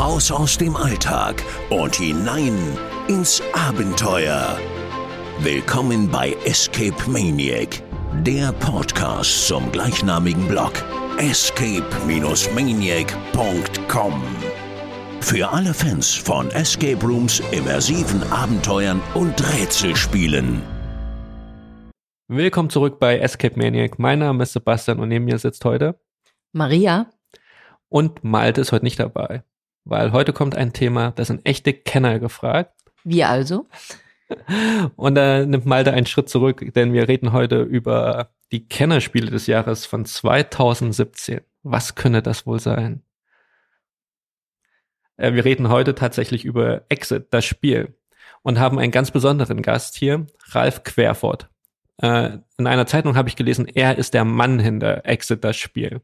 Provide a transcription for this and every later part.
Raus aus dem Alltag und hinein ins Abenteuer. Willkommen bei Escape Maniac, der Podcast zum gleichnamigen Blog escape-maniac.com. Für alle Fans von Escape Rooms, immersiven Abenteuern und Rätselspielen. Willkommen zurück bei Escape Maniac. Mein Name ist Sebastian und neben mir sitzt heute Maria. Und Malte ist heute nicht dabei, weil heute kommt ein Thema, das sind echte Kenner gefragt. Wie also? Und da nimmt Malte einen Schritt zurück, denn wir reden heute über die Kennerspiele des Jahres von 2017. Was könne das wohl sein? Äh, wir reden heute tatsächlich über Exit, das Spiel, und haben einen ganz besonderen Gast hier, Ralf Querfort. Äh, in einer Zeitung habe ich gelesen, er ist der Mann hinter Exit das Spiel.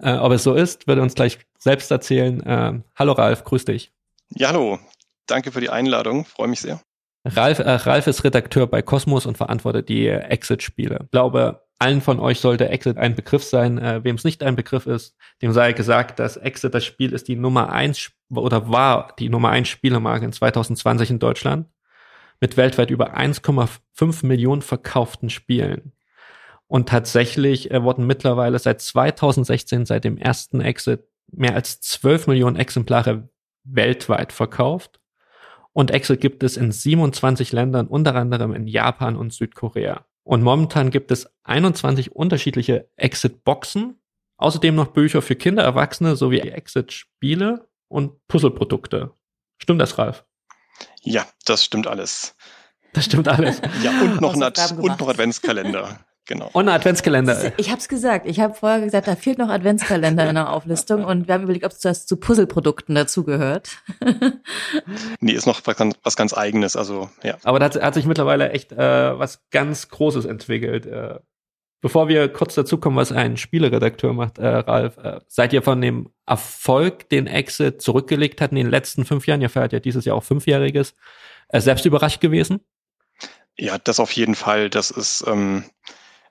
Äh, ob es so ist, wird er uns gleich selbst erzählen. Äh, hallo Ralf, grüß dich. Ja, hallo. Danke für die Einladung. Freue mich sehr. Ralf, äh, Ralf ist Redakteur bei Cosmos und verantwortet die Exit-Spiele. Ich glaube, allen von euch sollte Exit ein Begriff sein. Äh, Wem es nicht ein Begriff ist, dem sei gesagt, dass Exit das Spiel ist die Nummer eins oder war die Nummer eins Spielemarke in 2020 in Deutschland mit weltweit über 1,5 Millionen verkauften Spielen. Und tatsächlich äh, wurden mittlerweile seit 2016, seit dem ersten Exit, mehr als 12 Millionen Exemplare weltweit verkauft. Und Exit gibt es in 27 Ländern, unter anderem in Japan und Südkorea. Und momentan gibt es 21 unterschiedliche Exit-Boxen, außerdem noch Bücher für Kinder, Erwachsene sowie Exit-Spiele und Puzzleprodukte. Stimmt das, Ralf? Ja, das stimmt alles. Das stimmt alles. Ja, und noch, ein Ad und noch Adventskalender. Genau. Und ein Adventskalender. Ich habe es gesagt. Ich habe vorher gesagt, da fehlt noch Adventskalender in der Auflistung und wir haben überlegt, ob es das zu Puzzleprodukten dazugehört. nee, ist noch was ganz, was ganz eigenes. Also ja. Aber da hat, hat sich mittlerweile echt äh, was ganz Großes entwickelt. Äh, bevor wir kurz dazu kommen, was ein Spieleredakteur macht, äh, Ralf, äh, seid ihr von dem Erfolg, den Exit zurückgelegt hat in den letzten fünf Jahren, ihr feiert ja dieses Jahr auch fünfjähriges, äh, selbst überrascht gewesen? Ja, das auf jeden Fall. Das ist ähm,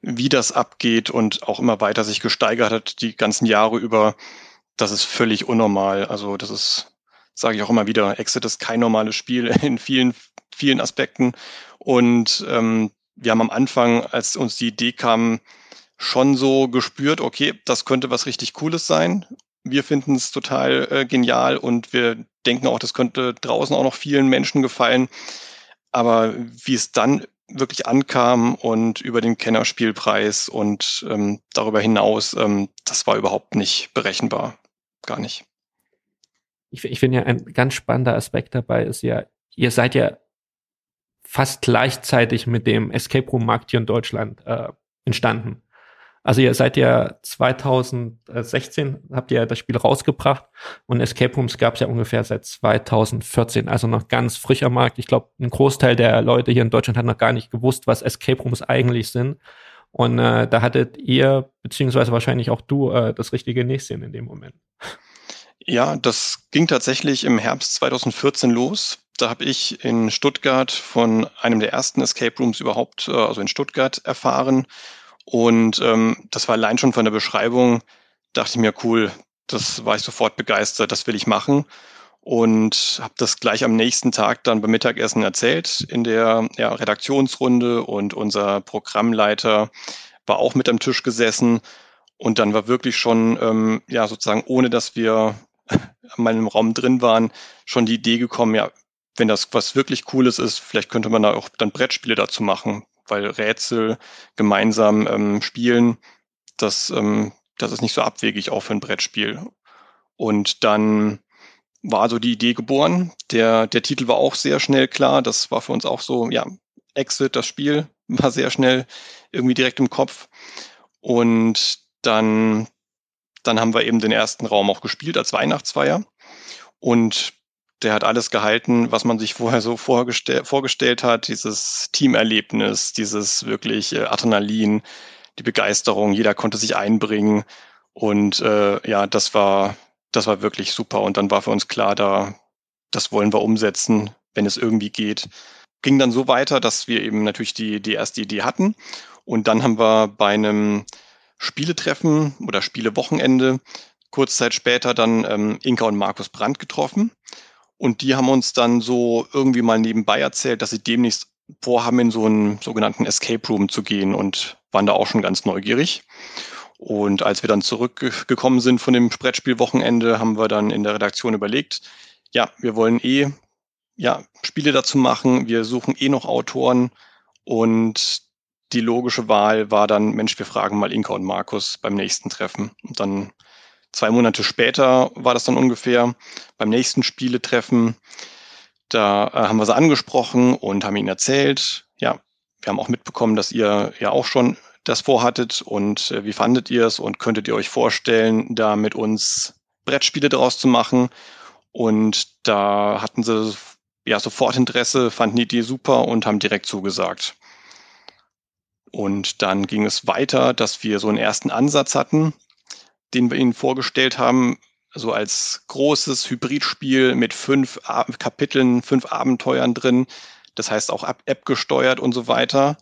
wie das abgeht und auch immer weiter sich gesteigert hat die ganzen Jahre über, das ist völlig unnormal. Also das ist, sage ich auch immer wieder, Exit ist kein normales Spiel in vielen, vielen Aspekten. Und ähm, wir haben am Anfang, als uns die Idee kam, schon so gespürt, okay, das könnte was richtig Cooles sein. Wir finden es total äh, genial und wir denken auch, das könnte draußen auch noch vielen Menschen gefallen. Aber wie es dann wirklich ankam und über den Kennerspielpreis und ähm, darüber hinaus, ähm, das war überhaupt nicht berechenbar. Gar nicht. Ich, ich finde ja ein ganz spannender Aspekt dabei ist ja, ihr seid ja fast gleichzeitig mit dem Escape Room Markt hier in Deutschland äh, entstanden. Also ihr seid ja 2016, habt ihr das Spiel rausgebracht und Escape Rooms gab es ja ungefähr seit 2014, also noch ganz frischer Markt. Ich glaube, ein Großteil der Leute hier in Deutschland hat noch gar nicht gewusst, was Escape Rooms eigentlich sind. Und äh, da hattet ihr, beziehungsweise wahrscheinlich auch du, äh, das richtige Näschen in dem Moment. Ja, das ging tatsächlich im Herbst 2014 los. Da habe ich in Stuttgart von einem der ersten Escape Rooms überhaupt, äh, also in Stuttgart, erfahren und ähm, das war allein schon von der Beschreibung, dachte ich mir, cool, das war ich sofort begeistert, das will ich machen. Und habe das gleich am nächsten Tag dann beim Mittagessen erzählt in der ja, Redaktionsrunde und unser Programmleiter war auch mit am Tisch gesessen. Und dann war wirklich schon, ähm, ja, sozusagen, ohne dass wir an meinem Raum drin waren, schon die Idee gekommen, ja, wenn das was wirklich Cooles ist, vielleicht könnte man da auch dann Brettspiele dazu machen weil Rätsel gemeinsam ähm, spielen, das, ähm, das ist nicht so abwegig auch für ein Brettspiel. Und dann war so die Idee geboren. Der, der Titel war auch sehr schnell klar. Das war für uns auch so, ja, Exit, das Spiel war sehr schnell irgendwie direkt im Kopf. Und dann, dann haben wir eben den ersten Raum auch gespielt als Weihnachtsfeier. Und der hat alles gehalten, was man sich vorher so vorgestell vorgestellt hat. Dieses Teamerlebnis, dieses wirklich äh, Adrenalin, die Begeisterung, jeder konnte sich einbringen. Und äh, ja, das war, das war wirklich super. Und dann war für uns klar, da, das wollen wir umsetzen, wenn es irgendwie geht. Ging dann so weiter, dass wir eben natürlich die, die erste Idee hatten. Und dann haben wir bei einem Spieletreffen oder Spielewochenende kurz Zeit später dann ähm, Inka und Markus Brandt getroffen. Und die haben uns dann so irgendwie mal nebenbei erzählt, dass sie demnächst vorhaben, in so einen sogenannten Escape Room zu gehen und waren da auch schon ganz neugierig. Und als wir dann zurückgekommen sind von dem Brettspielwochenende, haben wir dann in der Redaktion überlegt, ja, wir wollen eh ja, Spiele dazu machen, wir suchen eh noch Autoren und die logische Wahl war dann, Mensch, wir fragen mal Inka und Markus beim nächsten Treffen. Und dann zwei Monate später war das dann ungefähr beim nächsten Spieletreffen. Da äh, haben wir sie angesprochen und haben ihnen erzählt, ja, wir haben auch mitbekommen, dass ihr ja auch schon das vorhattet und äh, wie fandet ihr es und könntet ihr euch vorstellen, da mit uns Brettspiele draus zu machen? Und da hatten sie ja sofort Interesse, fanden die Idee super und haben direkt zugesagt. Und dann ging es weiter, dass wir so einen ersten Ansatz hatten, den wir ihnen vorgestellt haben, so als großes Hybridspiel mit fünf Kapiteln, fünf Abenteuern drin. Das heißt auch App gesteuert und so weiter.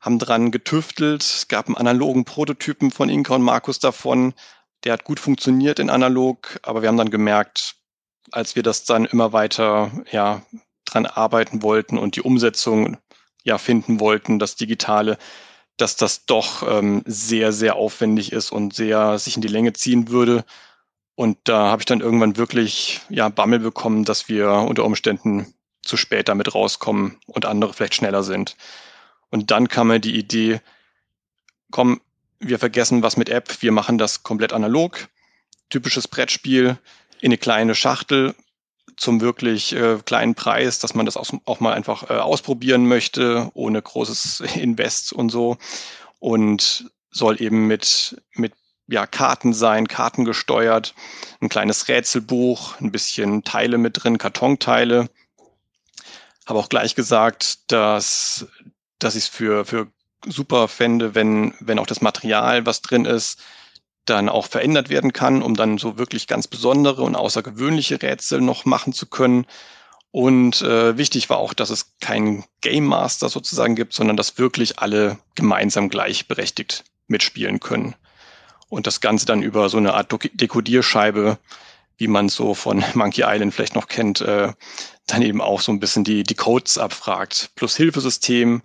Haben dran getüftelt. Es gab einen analogen Prototypen von Inka und Markus davon. Der hat gut funktioniert in analog, aber wir haben dann gemerkt, als wir das dann immer weiter ja, dran arbeiten wollten und die Umsetzung ja finden wollten, das Digitale, dass das doch ähm, sehr, sehr aufwendig ist und sehr sich in die Länge ziehen würde. Und da habe ich dann irgendwann wirklich ja Bammel bekommen, dass wir unter Umständen zu spät damit rauskommen und andere vielleicht schneller sind. Und dann kam mir die Idee, komm, wir vergessen was mit App, wir machen das komplett analog, typisches Brettspiel in eine kleine Schachtel, zum wirklich äh, kleinen Preis, dass man das auch, auch mal einfach äh, ausprobieren möchte, ohne großes Invest und so. Und soll eben mit, mit ja, Karten sein, Karten gesteuert, ein kleines Rätselbuch, ein bisschen Teile mit drin, Kartonteile. Habe auch gleich gesagt, dass, dass ich es für, für super fände, wenn, wenn auch das Material, was drin ist, dann auch verändert werden kann, um dann so wirklich ganz besondere und außergewöhnliche Rätsel noch machen zu können. Und äh, wichtig war auch, dass es keinen Game Master sozusagen gibt, sondern dass wirklich alle gemeinsam gleichberechtigt mitspielen können. Und das Ganze dann über so eine Art Dekodierscheibe, wie man so von Monkey Island vielleicht noch kennt, äh, dann eben auch so ein bisschen die, die Codes abfragt, plus Hilfesystem,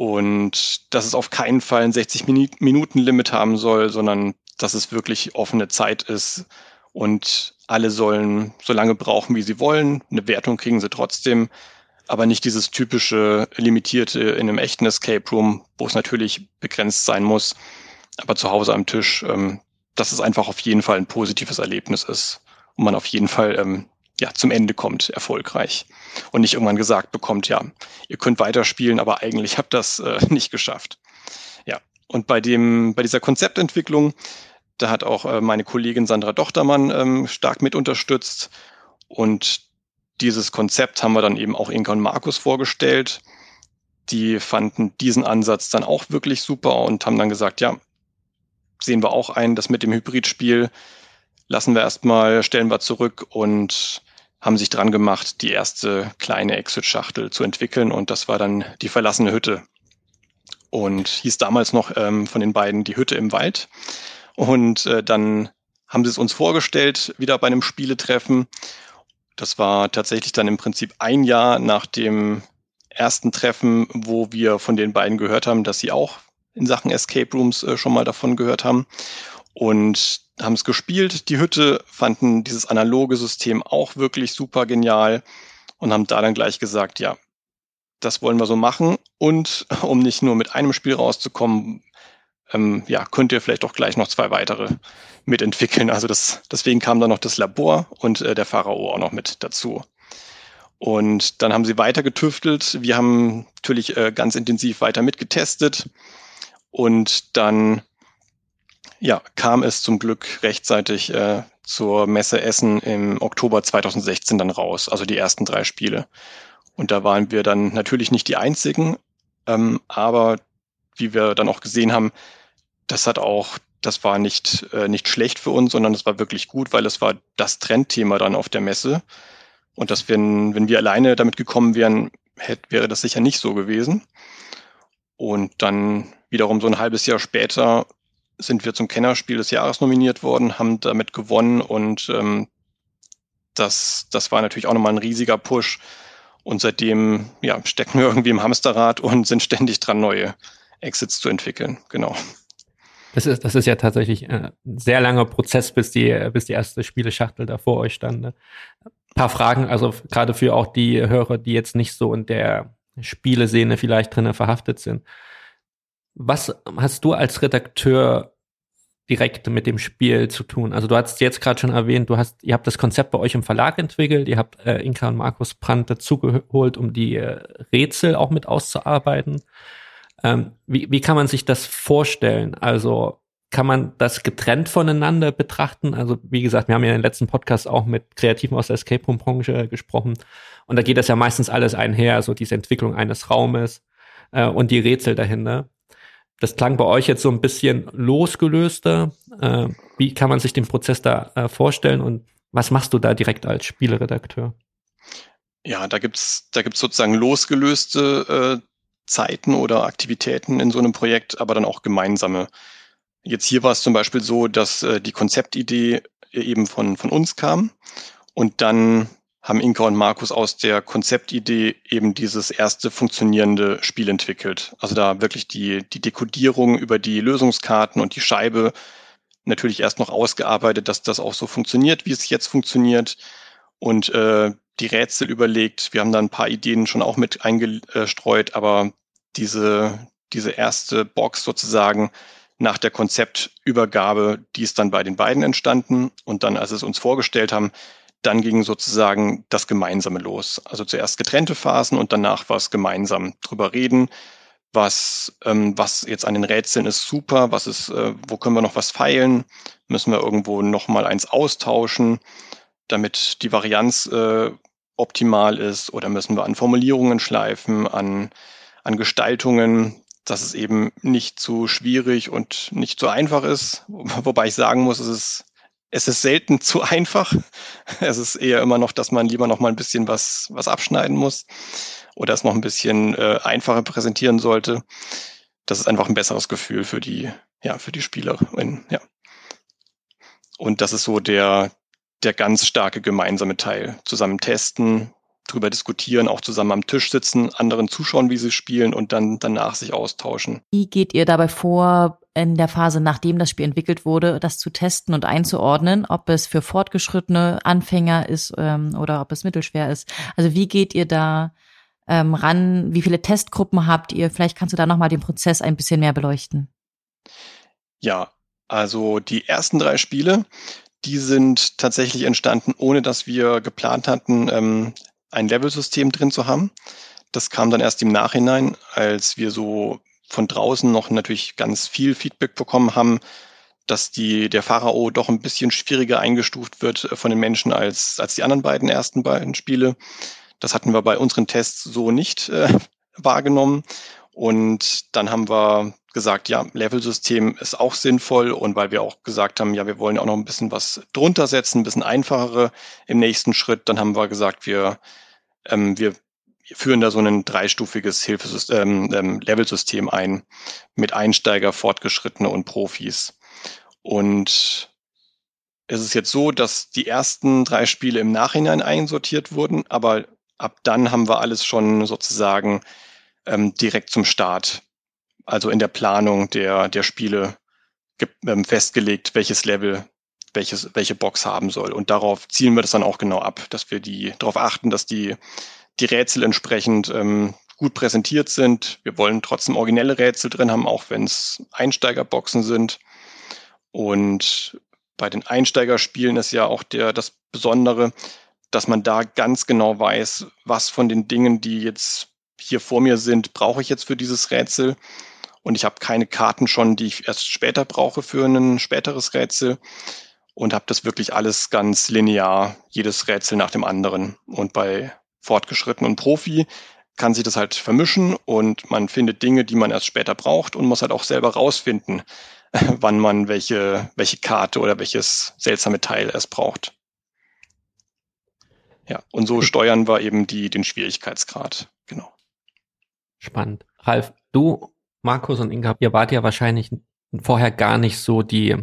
und dass es auf keinen Fall ein 60-Minuten-Limit haben soll, sondern dass es wirklich offene Zeit ist und alle sollen so lange brauchen, wie sie wollen. Eine Wertung kriegen sie trotzdem, aber nicht dieses typische limitierte in einem echten Escape Room, wo es natürlich begrenzt sein muss, aber zu Hause am Tisch, ähm, dass es einfach auf jeden Fall ein positives Erlebnis ist und man auf jeden Fall ähm, ja, zum Ende kommt, erfolgreich. Und nicht irgendwann gesagt bekommt, ja, ihr könnt weiterspielen, aber eigentlich habt das äh, nicht geschafft. Ja, und bei dem, bei dieser Konzeptentwicklung da hat auch äh, meine Kollegin Sandra Dochtermann ähm, stark mit unterstützt. Und dieses Konzept haben wir dann eben auch Inka und Markus vorgestellt. Die fanden diesen Ansatz dann auch wirklich super und haben dann gesagt, ja, sehen wir auch ein, das mit dem Hybridspiel lassen wir erstmal, stellen wir zurück und haben sich dran gemacht, die erste kleine Exit-Schachtel zu entwickeln und das war dann die verlassene Hütte. Und hieß damals noch ähm, von den beiden die Hütte im Wald. Und äh, dann haben sie es uns vorgestellt, wieder bei einem Spieletreffen. Das war tatsächlich dann im Prinzip ein Jahr nach dem ersten Treffen, wo wir von den beiden gehört haben, dass sie auch in Sachen Escape Rooms äh, schon mal davon gehört haben. Und haben es gespielt, die Hütte, fanden dieses analoge System auch wirklich super genial und haben da dann gleich gesagt, ja, das wollen wir so machen. Und um nicht nur mit einem Spiel rauszukommen, ähm, ja, könnt ihr vielleicht auch gleich noch zwei weitere mitentwickeln. Also das, deswegen kam dann noch das Labor und äh, der Pharao auch noch mit dazu. Und dann haben sie weiter getüftelt. Wir haben natürlich äh, ganz intensiv weiter mitgetestet. Und dann ja, kam es zum Glück rechtzeitig äh, zur Messe Essen im Oktober 2016 dann raus, also die ersten drei Spiele. Und da waren wir dann natürlich nicht die einzigen, ähm, aber wie wir dann auch gesehen haben, das hat auch, das war nicht, äh, nicht schlecht für uns, sondern es war wirklich gut, weil es war das Trendthema dann auf der Messe. Und dass wenn, wenn wir alleine damit gekommen wären, hätte, wäre das sicher nicht so gewesen. Und dann wiederum so ein halbes Jahr später sind wir zum Kennerspiel des Jahres nominiert worden, haben damit gewonnen und ähm, das, das war natürlich auch nochmal ein riesiger Push. Und seitdem ja, stecken wir irgendwie im Hamsterrad und sind ständig dran, neue Exits zu entwickeln. Genau. Das ist, das ist ja tatsächlich äh, ein sehr langer Prozess, bis die, bis die erste Spieleschachtel da vor euch stand. Ne? Ein paar Fragen, also gerade für auch die Hörer, die jetzt nicht so in der Spieleszene vielleicht drinnen verhaftet sind. Was hast du als Redakteur direkt mit dem Spiel zu tun? Also du hast jetzt gerade schon erwähnt, du hast, ihr habt das Konzept bei euch im Verlag entwickelt, ihr habt äh, Inka und Markus Brandt dazugeholt, um die äh, Rätsel auch mit auszuarbeiten. Ähm, wie, wie kann man sich das vorstellen? Also kann man das getrennt voneinander betrachten? Also wie gesagt, wir haben ja in den letzten Podcast auch mit Kreativen aus der Escape Room Branche gesprochen und da geht das ja meistens alles einher, also diese Entwicklung eines Raumes äh, und die Rätsel dahinter. Das klang bei euch jetzt so ein bisschen losgelöster. Äh, wie kann man sich den Prozess da äh, vorstellen und was machst du da direkt als Spieleredakteur? Ja, da gibt's da gibt's sozusagen losgelöste äh, Zeiten oder Aktivitäten in so einem Projekt, aber dann auch gemeinsame. Jetzt hier war es zum Beispiel so, dass äh, die Konzeptidee eben von, von uns kam und dann haben Inka und Markus aus der Konzeptidee eben dieses erste funktionierende Spiel entwickelt. Also da wirklich die, die Dekodierung über die Lösungskarten und die Scheibe natürlich erst noch ausgearbeitet, dass das auch so funktioniert, wie es jetzt funktioniert. Und äh, die Rätsel überlegt. Wir haben da ein paar Ideen schon auch mit eingestreut, aber diese, diese erste Box sozusagen nach der Konzeptübergabe, die ist dann bei den beiden entstanden. Und dann, als es uns vorgestellt haben, dann ging sozusagen das Gemeinsame los. Also zuerst getrennte Phasen und danach war es gemeinsam drüber reden. Was, ähm, was jetzt an den Rätseln ist super, was ist, äh, wo können wir noch was feilen? Müssen wir irgendwo noch mal eins austauschen, damit die Varianz äh, optimal ist? Oder müssen wir an Formulierungen schleifen, an, an Gestaltungen, dass es eben nicht zu schwierig und nicht zu einfach ist? Wobei ich sagen muss, es ist es ist selten zu einfach. Es ist eher immer noch, dass man lieber noch mal ein bisschen was, was abschneiden muss oder es noch ein bisschen äh, einfacher präsentieren sollte. Das ist einfach ein besseres Gefühl für die, ja, für die Spielerin, ja. Und das ist so der, der ganz starke gemeinsame Teil. Zusammen testen, drüber diskutieren, auch zusammen am Tisch sitzen, anderen zuschauen, wie sie spielen und dann danach sich austauschen. Wie geht ihr dabei vor, in der Phase, nachdem das Spiel entwickelt wurde, das zu testen und einzuordnen, ob es für fortgeschrittene Anfänger ist ähm, oder ob es mittelschwer ist? Also wie geht ihr da ähm, ran? Wie viele Testgruppen habt ihr? Vielleicht kannst du da nochmal den Prozess ein bisschen mehr beleuchten. Ja, also die ersten drei Spiele, die sind tatsächlich entstanden, ohne dass wir geplant hatten, ähm, ein Level-System drin zu haben. Das kam dann erst im Nachhinein, als wir so von draußen noch natürlich ganz viel Feedback bekommen haben, dass die, der Pharao doch ein bisschen schwieriger eingestuft wird äh, von den Menschen als, als die anderen beiden ersten beiden Spiele. Das hatten wir bei unseren Tests so nicht äh, wahrgenommen. Und dann haben wir gesagt, ja, Level-System ist auch sinnvoll und weil wir auch gesagt haben, ja, wir wollen auch noch ein bisschen was drunter setzen, ein bisschen einfachere im nächsten Schritt, dann haben wir gesagt, wir, ähm, wir führen da so ein dreistufiges Hilfesystem, ähm, ähm, Level-System ein mit Einsteiger, Fortgeschrittene und Profis. Und es ist jetzt so, dass die ersten drei Spiele im Nachhinein einsortiert wurden, aber ab dann haben wir alles schon sozusagen ähm, direkt zum Start also in der Planung der, der Spiele ähm, festgelegt, welches Level welches, welche Box haben soll. Und darauf zielen wir das dann auch genau ab, dass wir die darauf achten, dass die, die Rätsel entsprechend ähm, gut präsentiert sind. Wir wollen trotzdem originelle Rätsel drin haben, auch wenn es Einsteigerboxen sind. Und bei den Einsteigerspielen ist ja auch der, das Besondere, dass man da ganz genau weiß, was von den Dingen, die jetzt hier vor mir sind, brauche ich jetzt für dieses Rätsel und ich habe keine Karten schon, die ich erst später brauche für ein späteres Rätsel und habe das wirklich alles ganz linear, jedes Rätsel nach dem anderen. Und bei Fortgeschritten und Profi kann sich das halt vermischen und man findet Dinge, die man erst später braucht und muss halt auch selber rausfinden, wann man welche, welche Karte oder welches seltsame Teil es braucht. Ja, und so steuern wir eben die, den Schwierigkeitsgrad. Genau. Spannend. Ralf, du Markus und Inga, ihr wart ja wahrscheinlich vorher gar nicht so die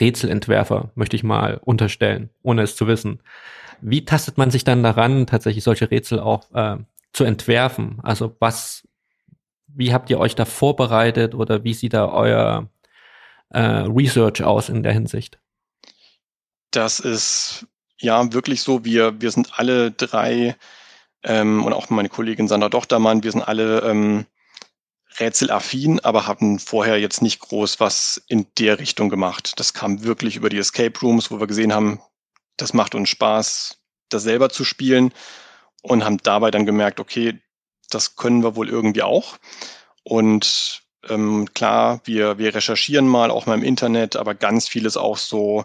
Rätselentwerfer, möchte ich mal unterstellen, ohne es zu wissen. Wie tastet man sich dann daran, tatsächlich solche Rätsel auch äh, zu entwerfen? Also was, wie habt ihr euch da vorbereitet oder wie sieht da euer äh, Research aus in der Hinsicht? Das ist ja wirklich so. Wir, wir sind alle drei ähm, und auch meine Kollegin Sandra Dochtermann, wir sind alle ähm, rätselaffin, aber haben vorher jetzt nicht groß was in der Richtung gemacht. Das kam wirklich über die Escape Rooms, wo wir gesehen haben, das macht uns Spaß, das selber zu spielen und haben dabei dann gemerkt, okay, das können wir wohl irgendwie auch. Und ähm, klar, wir, wir recherchieren mal auch mal im Internet, aber ganz vieles auch so,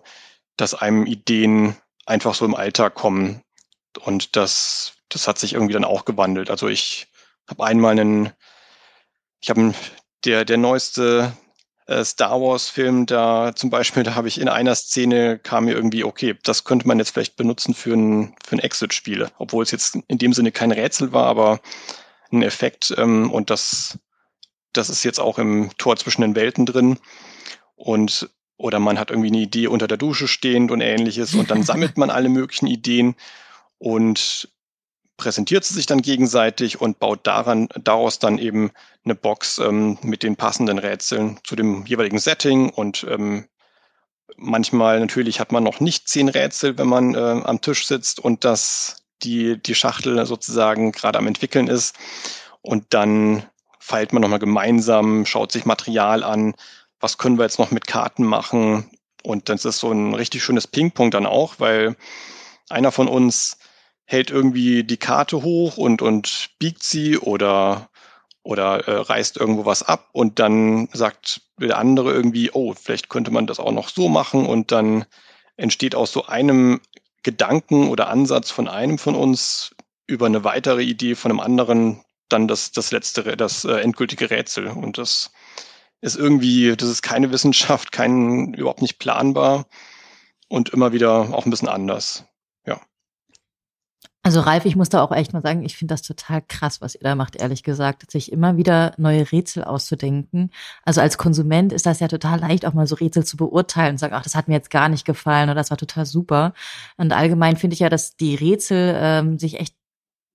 dass einem Ideen einfach so im Alltag kommen. Und das, das hat sich irgendwie dann auch gewandelt. Also ich habe einmal einen, ich habe der, der neueste äh, Star Wars-Film, da zum Beispiel, da habe ich in einer Szene kam mir irgendwie, okay, das könnte man jetzt vielleicht benutzen für ein, für ein Exit-Spiel, obwohl es jetzt in dem Sinne kein Rätsel war, aber ein Effekt ähm, und das, das ist jetzt auch im Tor zwischen den Welten drin. Und oder man hat irgendwie eine Idee unter der Dusche stehend und ähnliches und dann sammelt man alle möglichen Ideen und präsentiert sie sich dann gegenseitig und baut daran, daraus dann eben eine Box ähm, mit den passenden Rätseln zu dem jeweiligen Setting und ähm, manchmal natürlich hat man noch nicht zehn Rätsel, wenn man äh, am Tisch sitzt und das die, die Schachtel sozusagen gerade am entwickeln ist. Und dann feilt man nochmal gemeinsam, schaut sich Material an, was können wir jetzt noch mit Karten machen? Und das ist so ein richtig schönes Ping-Pong dann auch, weil einer von uns hält irgendwie die Karte hoch und, und biegt sie oder, oder äh, reißt irgendwo was ab und dann sagt der andere irgendwie, oh, vielleicht könnte man das auch noch so machen und dann entsteht aus so einem Gedanken oder Ansatz von einem von uns über eine weitere Idee von einem anderen dann das, das letzte, das äh, endgültige Rätsel. Und das ist irgendwie, das ist keine Wissenschaft, kein, überhaupt nicht planbar und immer wieder auch ein bisschen anders. Also Ralf, ich muss da auch echt mal sagen, ich finde das total krass, was ihr da macht, ehrlich gesagt, sich immer wieder neue Rätsel auszudenken. Also als Konsument ist das ja total leicht, auch mal so Rätsel zu beurteilen und sagen, ach, das hat mir jetzt gar nicht gefallen oder das war total super. Und allgemein finde ich ja, dass die Rätsel ähm, sich echt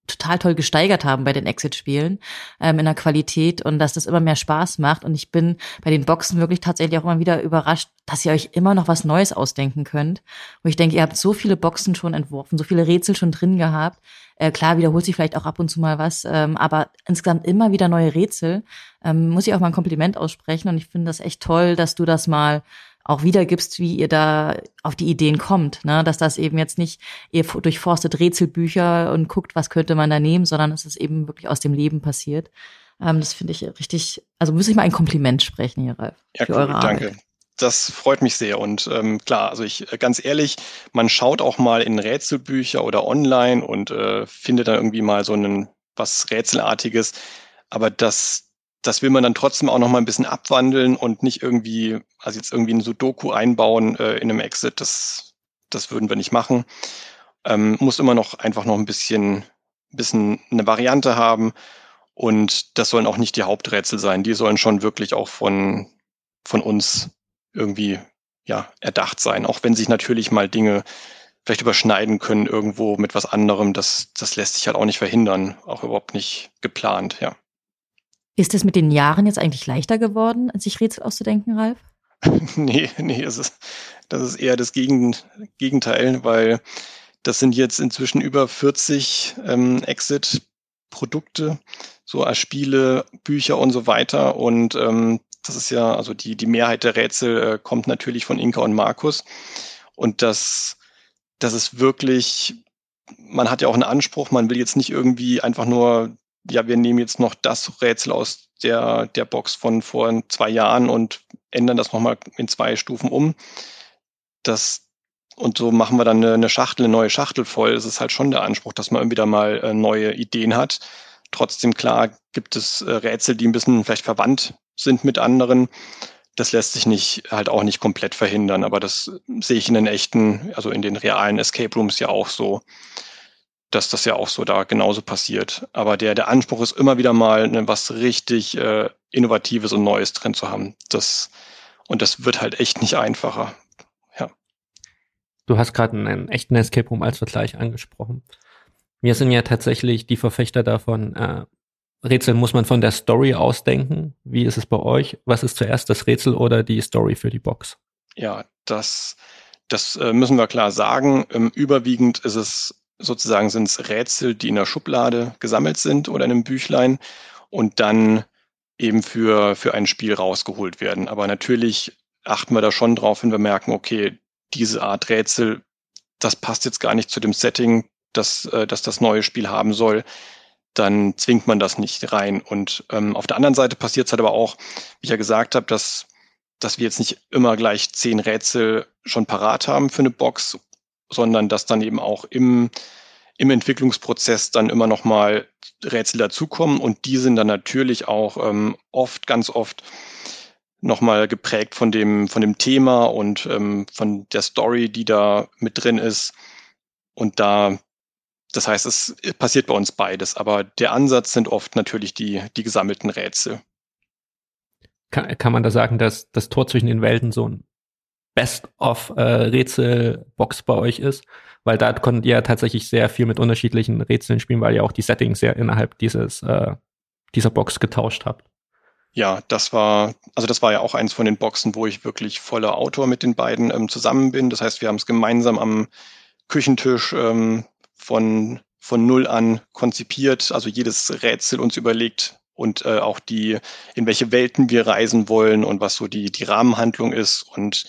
total toll gesteigert haben bei den Exit-Spielen ähm, in der Qualität und dass das immer mehr Spaß macht. Und ich bin bei den Boxen wirklich tatsächlich auch immer wieder überrascht, dass ihr euch immer noch was Neues ausdenken könnt. Wo ich denke, ihr habt so viele Boxen schon entworfen, so viele Rätsel schon drin gehabt. Äh, klar, wiederholt sich vielleicht auch ab und zu mal was, ähm, aber insgesamt immer wieder neue Rätsel. Ähm, muss ich auch mal ein Kompliment aussprechen und ich finde das echt toll, dass du das mal auch wiedergibst, wie ihr da auf die Ideen kommt, ne? dass das eben jetzt nicht, ihr durchforstet Rätselbücher und guckt, was könnte man da nehmen, sondern es ist eben wirklich aus dem Leben passiert. Ähm, das finde ich richtig, also muss ich mal ein Kompliment sprechen hier, Ralf. Ja, cool, danke. Das freut mich sehr und ähm, klar, also ich äh, ganz ehrlich, man schaut auch mal in Rätselbücher oder online und äh, findet da irgendwie mal so einen was Rätselartiges, aber das das will man dann trotzdem auch noch mal ein bisschen abwandeln und nicht irgendwie, also jetzt irgendwie ein Sudoku einbauen äh, in einem Exit, das, das würden wir nicht machen. Ähm, muss immer noch einfach noch ein bisschen, bisschen eine Variante haben und das sollen auch nicht die Haupträtsel sein. Die sollen schon wirklich auch von, von uns irgendwie ja, erdacht sein, auch wenn sich natürlich mal Dinge vielleicht überschneiden können irgendwo mit was anderem. Das, das lässt sich halt auch nicht verhindern, auch überhaupt nicht geplant, ja. Ist es mit den Jahren jetzt eigentlich leichter geworden, sich Rätsel auszudenken, Ralf? nee, nee, es ist, das ist eher das Gegenteil, weil das sind jetzt inzwischen über 40 ähm, Exit-Produkte, so als Spiele, Bücher und so weiter. Und ähm, das ist ja, also die, die Mehrheit der Rätsel äh, kommt natürlich von Inka und Markus. Und das, das ist wirklich, man hat ja auch einen Anspruch, man will jetzt nicht irgendwie einfach nur ja, wir nehmen jetzt noch das Rätsel aus der, der Box von vor zwei Jahren und ändern das nochmal in zwei Stufen um. Das, und so machen wir dann eine, eine Schachtel, eine neue Schachtel voll. Es ist halt schon der Anspruch, dass man wieder mal äh, neue Ideen hat. Trotzdem, klar, gibt es äh, Rätsel, die ein bisschen vielleicht verwandt sind mit anderen. Das lässt sich nicht, halt auch nicht komplett verhindern, aber das sehe ich in den echten, also in den realen Escape Rooms ja auch so dass das ja auch so da genauso passiert. Aber der, der Anspruch ist immer wieder mal ne, was richtig äh, Innovatives und Neues drin zu haben. Das, Und das wird halt echt nicht einfacher. Ja. Du hast gerade einen echten Escape Room als Vergleich angesprochen. Wir sind ja tatsächlich die Verfechter davon, äh, Rätsel muss man von der Story ausdenken. Wie ist es bei euch? Was ist zuerst das Rätsel oder die Story für die Box? Ja, das, das äh, müssen wir klar sagen. Ähm, überwiegend ist es sozusagen sind es Rätsel, die in der Schublade gesammelt sind oder in einem Büchlein und dann eben für, für ein Spiel rausgeholt werden. Aber natürlich achten wir da schon drauf, wenn wir merken, okay, diese Art Rätsel, das passt jetzt gar nicht zu dem Setting, das, äh, das das neue Spiel haben soll, dann zwingt man das nicht rein. Und ähm, auf der anderen Seite passiert es halt aber auch, wie ich ja gesagt habe, dass, dass wir jetzt nicht immer gleich zehn Rätsel schon parat haben für eine Box, sondern dass dann eben auch im, im Entwicklungsprozess dann immer noch mal Rätsel dazukommen und die sind dann natürlich auch ähm, oft, ganz oft nochmal geprägt von dem, von dem Thema und ähm, von der Story, die da mit drin ist. Und da, das heißt, es passiert bei uns beides, aber der Ansatz sind oft natürlich die, die gesammelten Rätsel. Kann, kann man da sagen, dass das Tor zwischen den Welten so ein Best-of-Rätselbox äh, bei euch ist? Weil da konntet ihr tatsächlich sehr viel mit unterschiedlichen Rätseln spielen, weil ihr auch die Settings sehr innerhalb dieses, äh, dieser Box getauscht habt. Ja, das war, also das war ja auch eins von den Boxen, wo ich wirklich voller Autor mit den beiden ähm, zusammen bin. Das heißt, wir haben es gemeinsam am Küchentisch ähm, von, von null an konzipiert, also jedes Rätsel uns überlegt und äh, auch die, in welche Welten wir reisen wollen und was so die, die Rahmenhandlung ist. Und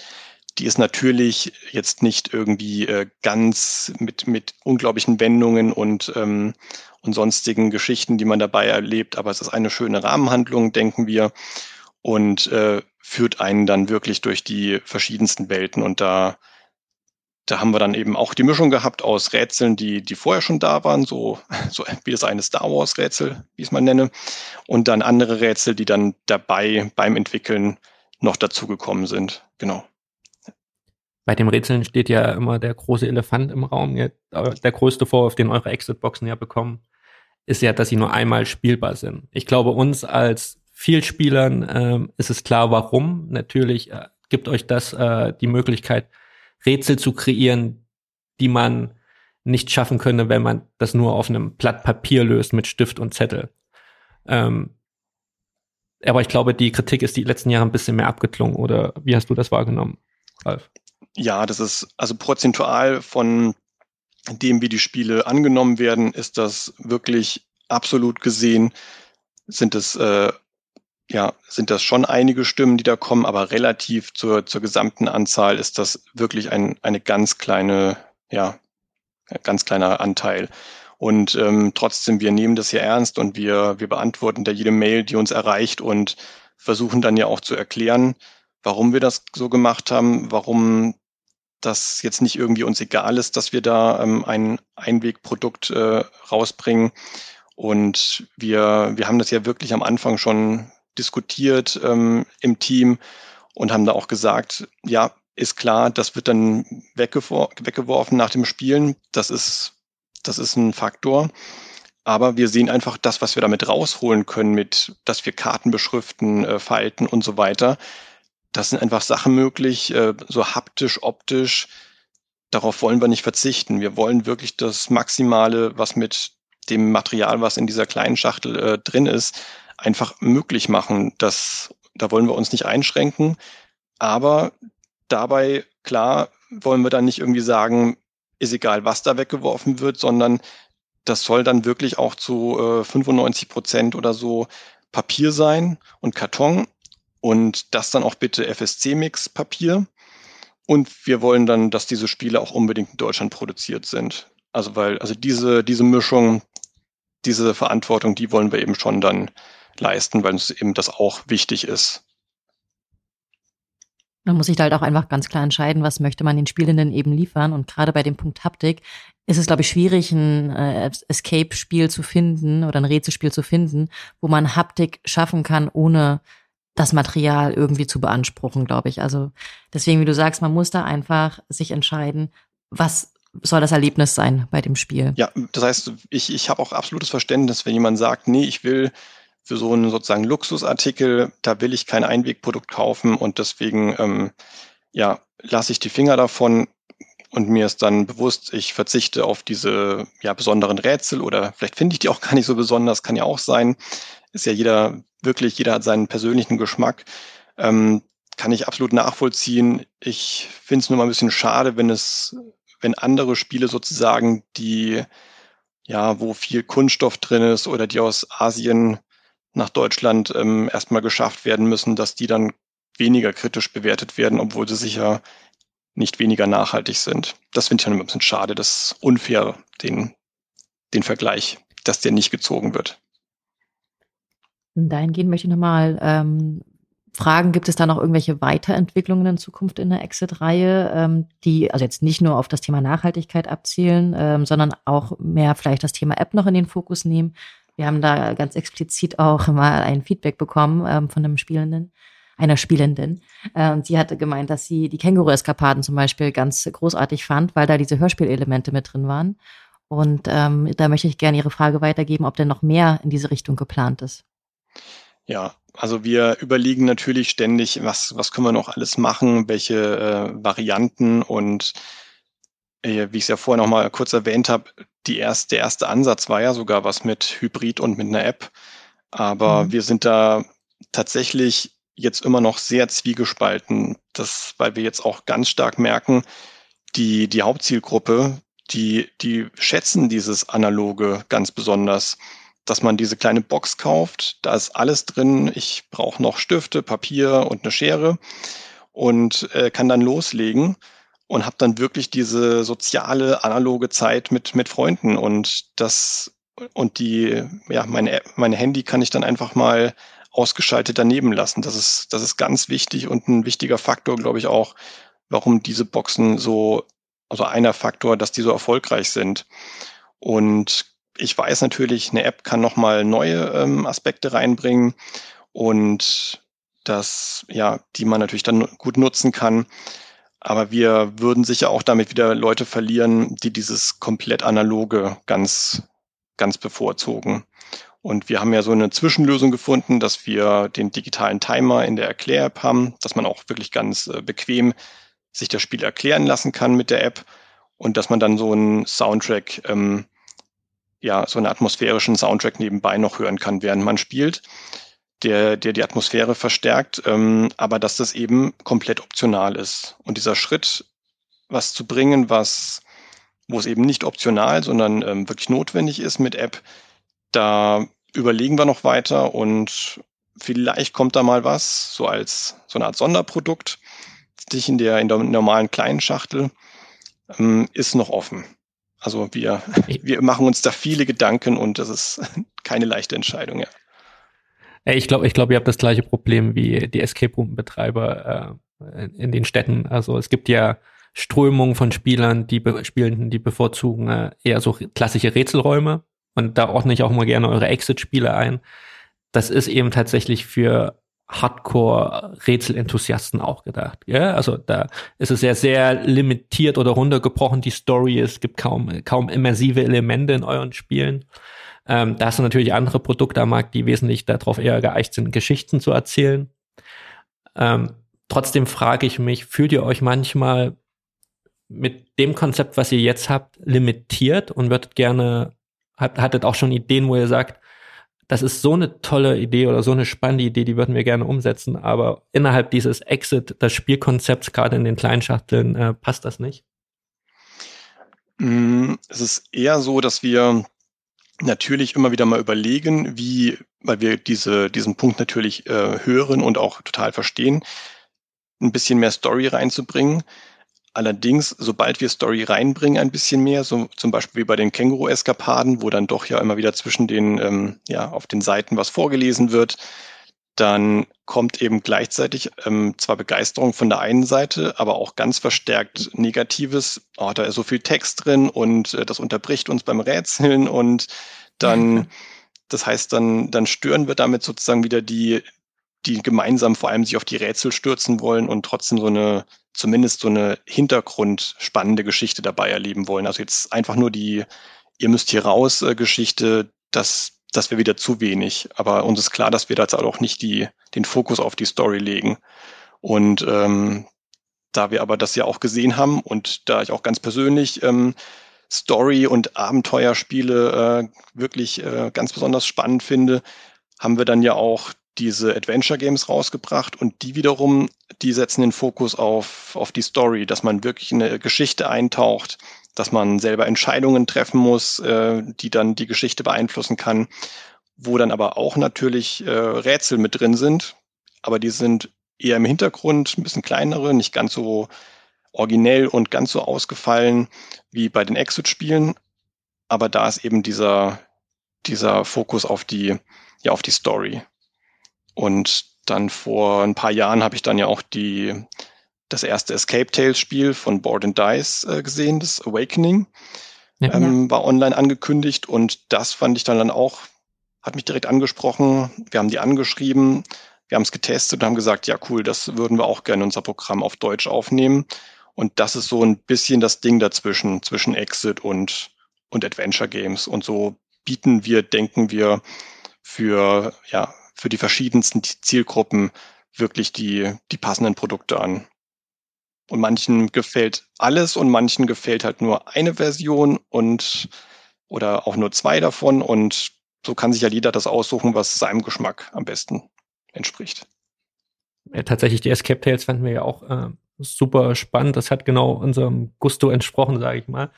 die ist natürlich jetzt nicht irgendwie äh, ganz mit, mit unglaublichen Wendungen und, ähm, und sonstigen Geschichten, die man dabei erlebt, aber es ist eine schöne Rahmenhandlung, denken wir, und äh, führt einen dann wirklich durch die verschiedensten Welten. Und da, da haben wir dann eben auch die Mischung gehabt aus Rätseln, die, die vorher schon da waren, so, so wie das eine Star Wars Rätsel, wie ich es mal nenne, und dann andere Rätsel, die dann dabei beim Entwickeln noch dazugekommen sind. Genau bei dem Rätseln steht ja immer der große Elefant im Raum. Der größte Vorwurf, den eure Exit-Boxen ja bekommen, ist ja, dass sie nur einmal spielbar sind. Ich glaube, uns als Vielspielern ähm, ist es klar, warum. Natürlich äh, gibt euch das äh, die Möglichkeit, Rätsel zu kreieren, die man nicht schaffen könnte, wenn man das nur auf einem Blatt Papier löst mit Stift und Zettel. Ähm, aber ich glaube, die Kritik ist die letzten Jahre ein bisschen mehr abgeklungen. Oder wie hast du das wahrgenommen, Ralf? Ja, das ist also prozentual von dem, wie die Spiele angenommen werden, ist das wirklich absolut gesehen, sind es äh, ja, sind das schon einige Stimmen, die da kommen, aber relativ zur, zur gesamten Anzahl ist das wirklich ein, eine ganz kleine, ja, ganz kleiner Anteil. Und ähm, trotzdem, wir nehmen das hier ernst und wir, wir beantworten da jede Mail, die uns erreicht und versuchen dann ja auch zu erklären, warum wir das so gemacht haben, warum dass jetzt nicht irgendwie uns egal ist, dass wir da ähm, ein Einwegprodukt äh, rausbringen. Und wir, wir haben das ja wirklich am Anfang schon diskutiert ähm, im Team und haben da auch gesagt, ja, ist klar, das wird dann weggewor weggeworfen nach dem Spielen. Das ist, das ist ein Faktor. Aber wir sehen einfach das, was wir damit rausholen können, mit, dass wir Karten beschriften, äh, falten und so weiter das sind einfach Sachen möglich, äh, so haptisch, optisch. Darauf wollen wir nicht verzichten. Wir wollen wirklich das Maximale, was mit dem Material, was in dieser kleinen Schachtel äh, drin ist, einfach möglich machen. Das, da wollen wir uns nicht einschränken. Aber dabei, klar, wollen wir dann nicht irgendwie sagen, ist egal, was da weggeworfen wird, sondern das soll dann wirklich auch zu äh, 95 Prozent oder so Papier sein und Karton und das dann auch bitte FSC-Mix-Papier. Und wir wollen dann, dass diese Spiele auch unbedingt in Deutschland produziert sind. Also weil, also diese, diese Mischung, diese Verantwortung, die wollen wir eben schon dann leisten, weil uns eben das auch wichtig ist. Man muss sich halt auch einfach ganz klar entscheiden, was möchte man den Spielenden eben liefern. Und gerade bei dem Punkt Haptik ist es, glaube ich, schwierig, ein äh, Escape-Spiel zu finden oder ein Rätselspiel zu finden, wo man Haptik schaffen kann, ohne das Material irgendwie zu beanspruchen, glaube ich. Also deswegen, wie du sagst, man muss da einfach sich entscheiden, was soll das Erlebnis sein bei dem Spiel. Ja, das heißt, ich, ich habe auch absolutes Verständnis, wenn jemand sagt, nee, ich will für so einen sozusagen Luxusartikel, da will ich kein Einwegprodukt kaufen und deswegen ähm, ja, lasse ich die Finger davon und mir ist dann bewusst, ich verzichte auf diese ja, besonderen Rätsel oder vielleicht finde ich die auch gar nicht so besonders, kann ja auch sein. Ist ja jeder, wirklich, jeder hat seinen persönlichen Geschmack. Ähm, kann ich absolut nachvollziehen. Ich finde es nur mal ein bisschen schade, wenn es, wenn andere Spiele sozusagen, die ja, wo viel Kunststoff drin ist oder die aus Asien nach Deutschland ähm, erstmal geschafft werden müssen, dass die dann weniger kritisch bewertet werden, obwohl sie sicher nicht weniger nachhaltig sind. Das finde ich dann ein bisschen schade. Das ist unfair, den, den Vergleich, dass der nicht gezogen wird. Dahingehend möchte ich nochmal ähm, fragen, gibt es da noch irgendwelche Weiterentwicklungen in Zukunft in der Exit-Reihe, ähm, die also jetzt nicht nur auf das Thema Nachhaltigkeit abzielen, ähm, sondern auch mehr vielleicht das Thema App noch in den Fokus nehmen? Wir haben da ganz explizit auch mal ein Feedback bekommen ähm, von einem Spielenden, einer Spielenden. Äh, und sie hatte gemeint, dass sie die Känguru-Eskapaden zum Beispiel ganz großartig fand, weil da diese Hörspielelemente mit drin waren. Und ähm, da möchte ich gerne Ihre Frage weitergeben, ob denn noch mehr in diese Richtung geplant ist. Ja, also wir überlegen natürlich ständig, was, was können wir noch alles machen, welche äh, Varianten und äh, wie ich es ja vorher noch mal kurz erwähnt habe, die erste, der erste Ansatz war ja sogar was mit Hybrid und mit einer App. Aber mhm. wir sind da tatsächlich jetzt immer noch sehr zwiegespalten, das, weil wir jetzt auch ganz stark merken, die, die Hauptzielgruppe, die, die schätzen dieses Analoge ganz besonders, dass man diese kleine Box kauft, da ist alles drin, ich brauche noch Stifte, Papier und eine Schere und äh, kann dann loslegen und habe dann wirklich diese soziale analoge Zeit mit mit Freunden. Und das und die ja meine meine Handy kann ich dann einfach mal ausgeschaltet daneben lassen. Das ist das ist ganz wichtig und ein wichtiger Faktor, glaube ich auch, warum diese Boxen so also einer Faktor, dass die so erfolgreich sind. Und ich weiß natürlich, eine App kann nochmal neue ähm, Aspekte reinbringen und das, ja, die man natürlich dann gut nutzen kann. Aber wir würden sicher auch damit wieder Leute verlieren, die dieses komplett analoge ganz, ganz bevorzugen. Und wir haben ja so eine Zwischenlösung gefunden, dass wir den digitalen Timer in der Erklär-App haben, dass man auch wirklich ganz äh, bequem sich das Spiel erklären lassen kann mit der App und dass man dann so einen Soundtrack, ähm, ja, so einen atmosphärischen Soundtrack nebenbei noch hören kann, während man spielt der, der die Atmosphäre verstärkt, ähm, aber dass das eben komplett optional ist. Und dieser Schritt, was zu bringen, was, wo es eben nicht optional, sondern ähm, wirklich notwendig ist mit App, da überlegen wir noch weiter und vielleicht kommt da mal was, so als so eine Art Sonderprodukt, sich in der, in der normalen kleinen Schachtel, ähm, ist noch offen. Also wir, wir machen uns da viele Gedanken und das ist keine leichte Entscheidung, ja. Ich glaube, ich glaube, ihr habt das gleiche Problem wie die Escape Room Betreiber äh, in den Städten. Also es gibt ja Strömungen von Spielern, die Spielenden, die bevorzugen äh, eher so klassische Rätselräume. Und da ordne ich auch mal gerne eure Exit-Spiele ein. Das ist eben tatsächlich für Hardcore-Rätselenthusiasten auch gedacht. Ja? Also da ist es ja sehr limitiert oder runtergebrochen, die Story. Es gibt kaum, kaum immersive Elemente in euren Spielen. Ähm, da hast du natürlich andere Produkte am Markt, die wesentlich darauf eher geeicht sind, Geschichten zu erzählen. Ähm, trotzdem frage ich mich, fühlt ihr euch manchmal mit dem Konzept, was ihr jetzt habt, limitiert und würdet gerne, habt, hattet auch schon Ideen, wo ihr sagt, das ist so eine tolle Idee oder so eine spannende Idee, die würden wir gerne umsetzen, aber innerhalb dieses Exit, das Spielkonzepts, gerade in den kleinen Schachteln, äh, passt das nicht? Mm, es ist eher so, dass wir natürlich immer wieder mal überlegen, wie, weil wir diese, diesen Punkt natürlich äh, hören und auch total verstehen, ein bisschen mehr Story reinzubringen. Allerdings, sobald wir Story reinbringen, ein bisschen mehr, so zum Beispiel wie bei den Känguru-Eskapaden, wo dann doch ja immer wieder zwischen den, ähm, ja, auf den Seiten was vorgelesen wird, dann kommt eben gleichzeitig ähm, zwar Begeisterung von der einen Seite, aber auch ganz verstärkt Negatives. Oh, da ist so viel Text drin und äh, das unterbricht uns beim Rätseln und dann, das heißt, dann, dann stören wir damit sozusagen wieder die, die gemeinsam vor allem sich auf die Rätsel stürzen wollen und trotzdem so eine, zumindest so eine hintergrundspannende Geschichte dabei erleben wollen. Also jetzt einfach nur die, ihr müsst hier raus äh, Geschichte, das das wäre wieder zu wenig. Aber uns ist klar, dass wir da jetzt auch nicht die, den Fokus auf die Story legen. Und ähm, da wir aber das ja auch gesehen haben und da ich auch ganz persönlich ähm, Story- und Abenteuerspiele äh, wirklich äh, ganz besonders spannend finde, haben wir dann ja auch diese Adventure Games rausgebracht und die wiederum, die setzen den Fokus auf, auf die Story, dass man wirklich in eine Geschichte eintaucht, dass man selber Entscheidungen treffen muss, äh, die dann die Geschichte beeinflussen kann, wo dann aber auch natürlich äh, Rätsel mit drin sind, aber die sind eher im Hintergrund, ein bisschen kleinere, nicht ganz so originell und ganz so ausgefallen wie bei den Exit-Spielen. Aber da ist eben dieser, dieser Fokus auf die, ja, auf die Story. Und dann vor ein paar Jahren habe ich dann ja auch die, das erste Escape Tales Spiel von Board and Dice äh, gesehen, das Awakening. Ja, ähm, war online angekündigt und das fand ich dann, dann auch, hat mich direkt angesprochen. Wir haben die angeschrieben, wir haben es getestet und haben gesagt, ja cool, das würden wir auch gerne unser Programm auf Deutsch aufnehmen. Und das ist so ein bisschen das Ding dazwischen, zwischen Exit und, und Adventure Games. Und so bieten wir, denken wir, für, ja, für die verschiedensten Zielgruppen wirklich die, die passenden Produkte an. Und manchen gefällt alles und manchen gefällt halt nur eine Version und oder auch nur zwei davon. Und so kann sich ja jeder das aussuchen, was seinem Geschmack am besten entspricht. Ja, tatsächlich, die Escape Tales fanden wir ja auch äh, super spannend. Das hat genau unserem Gusto entsprochen, sage ich mal.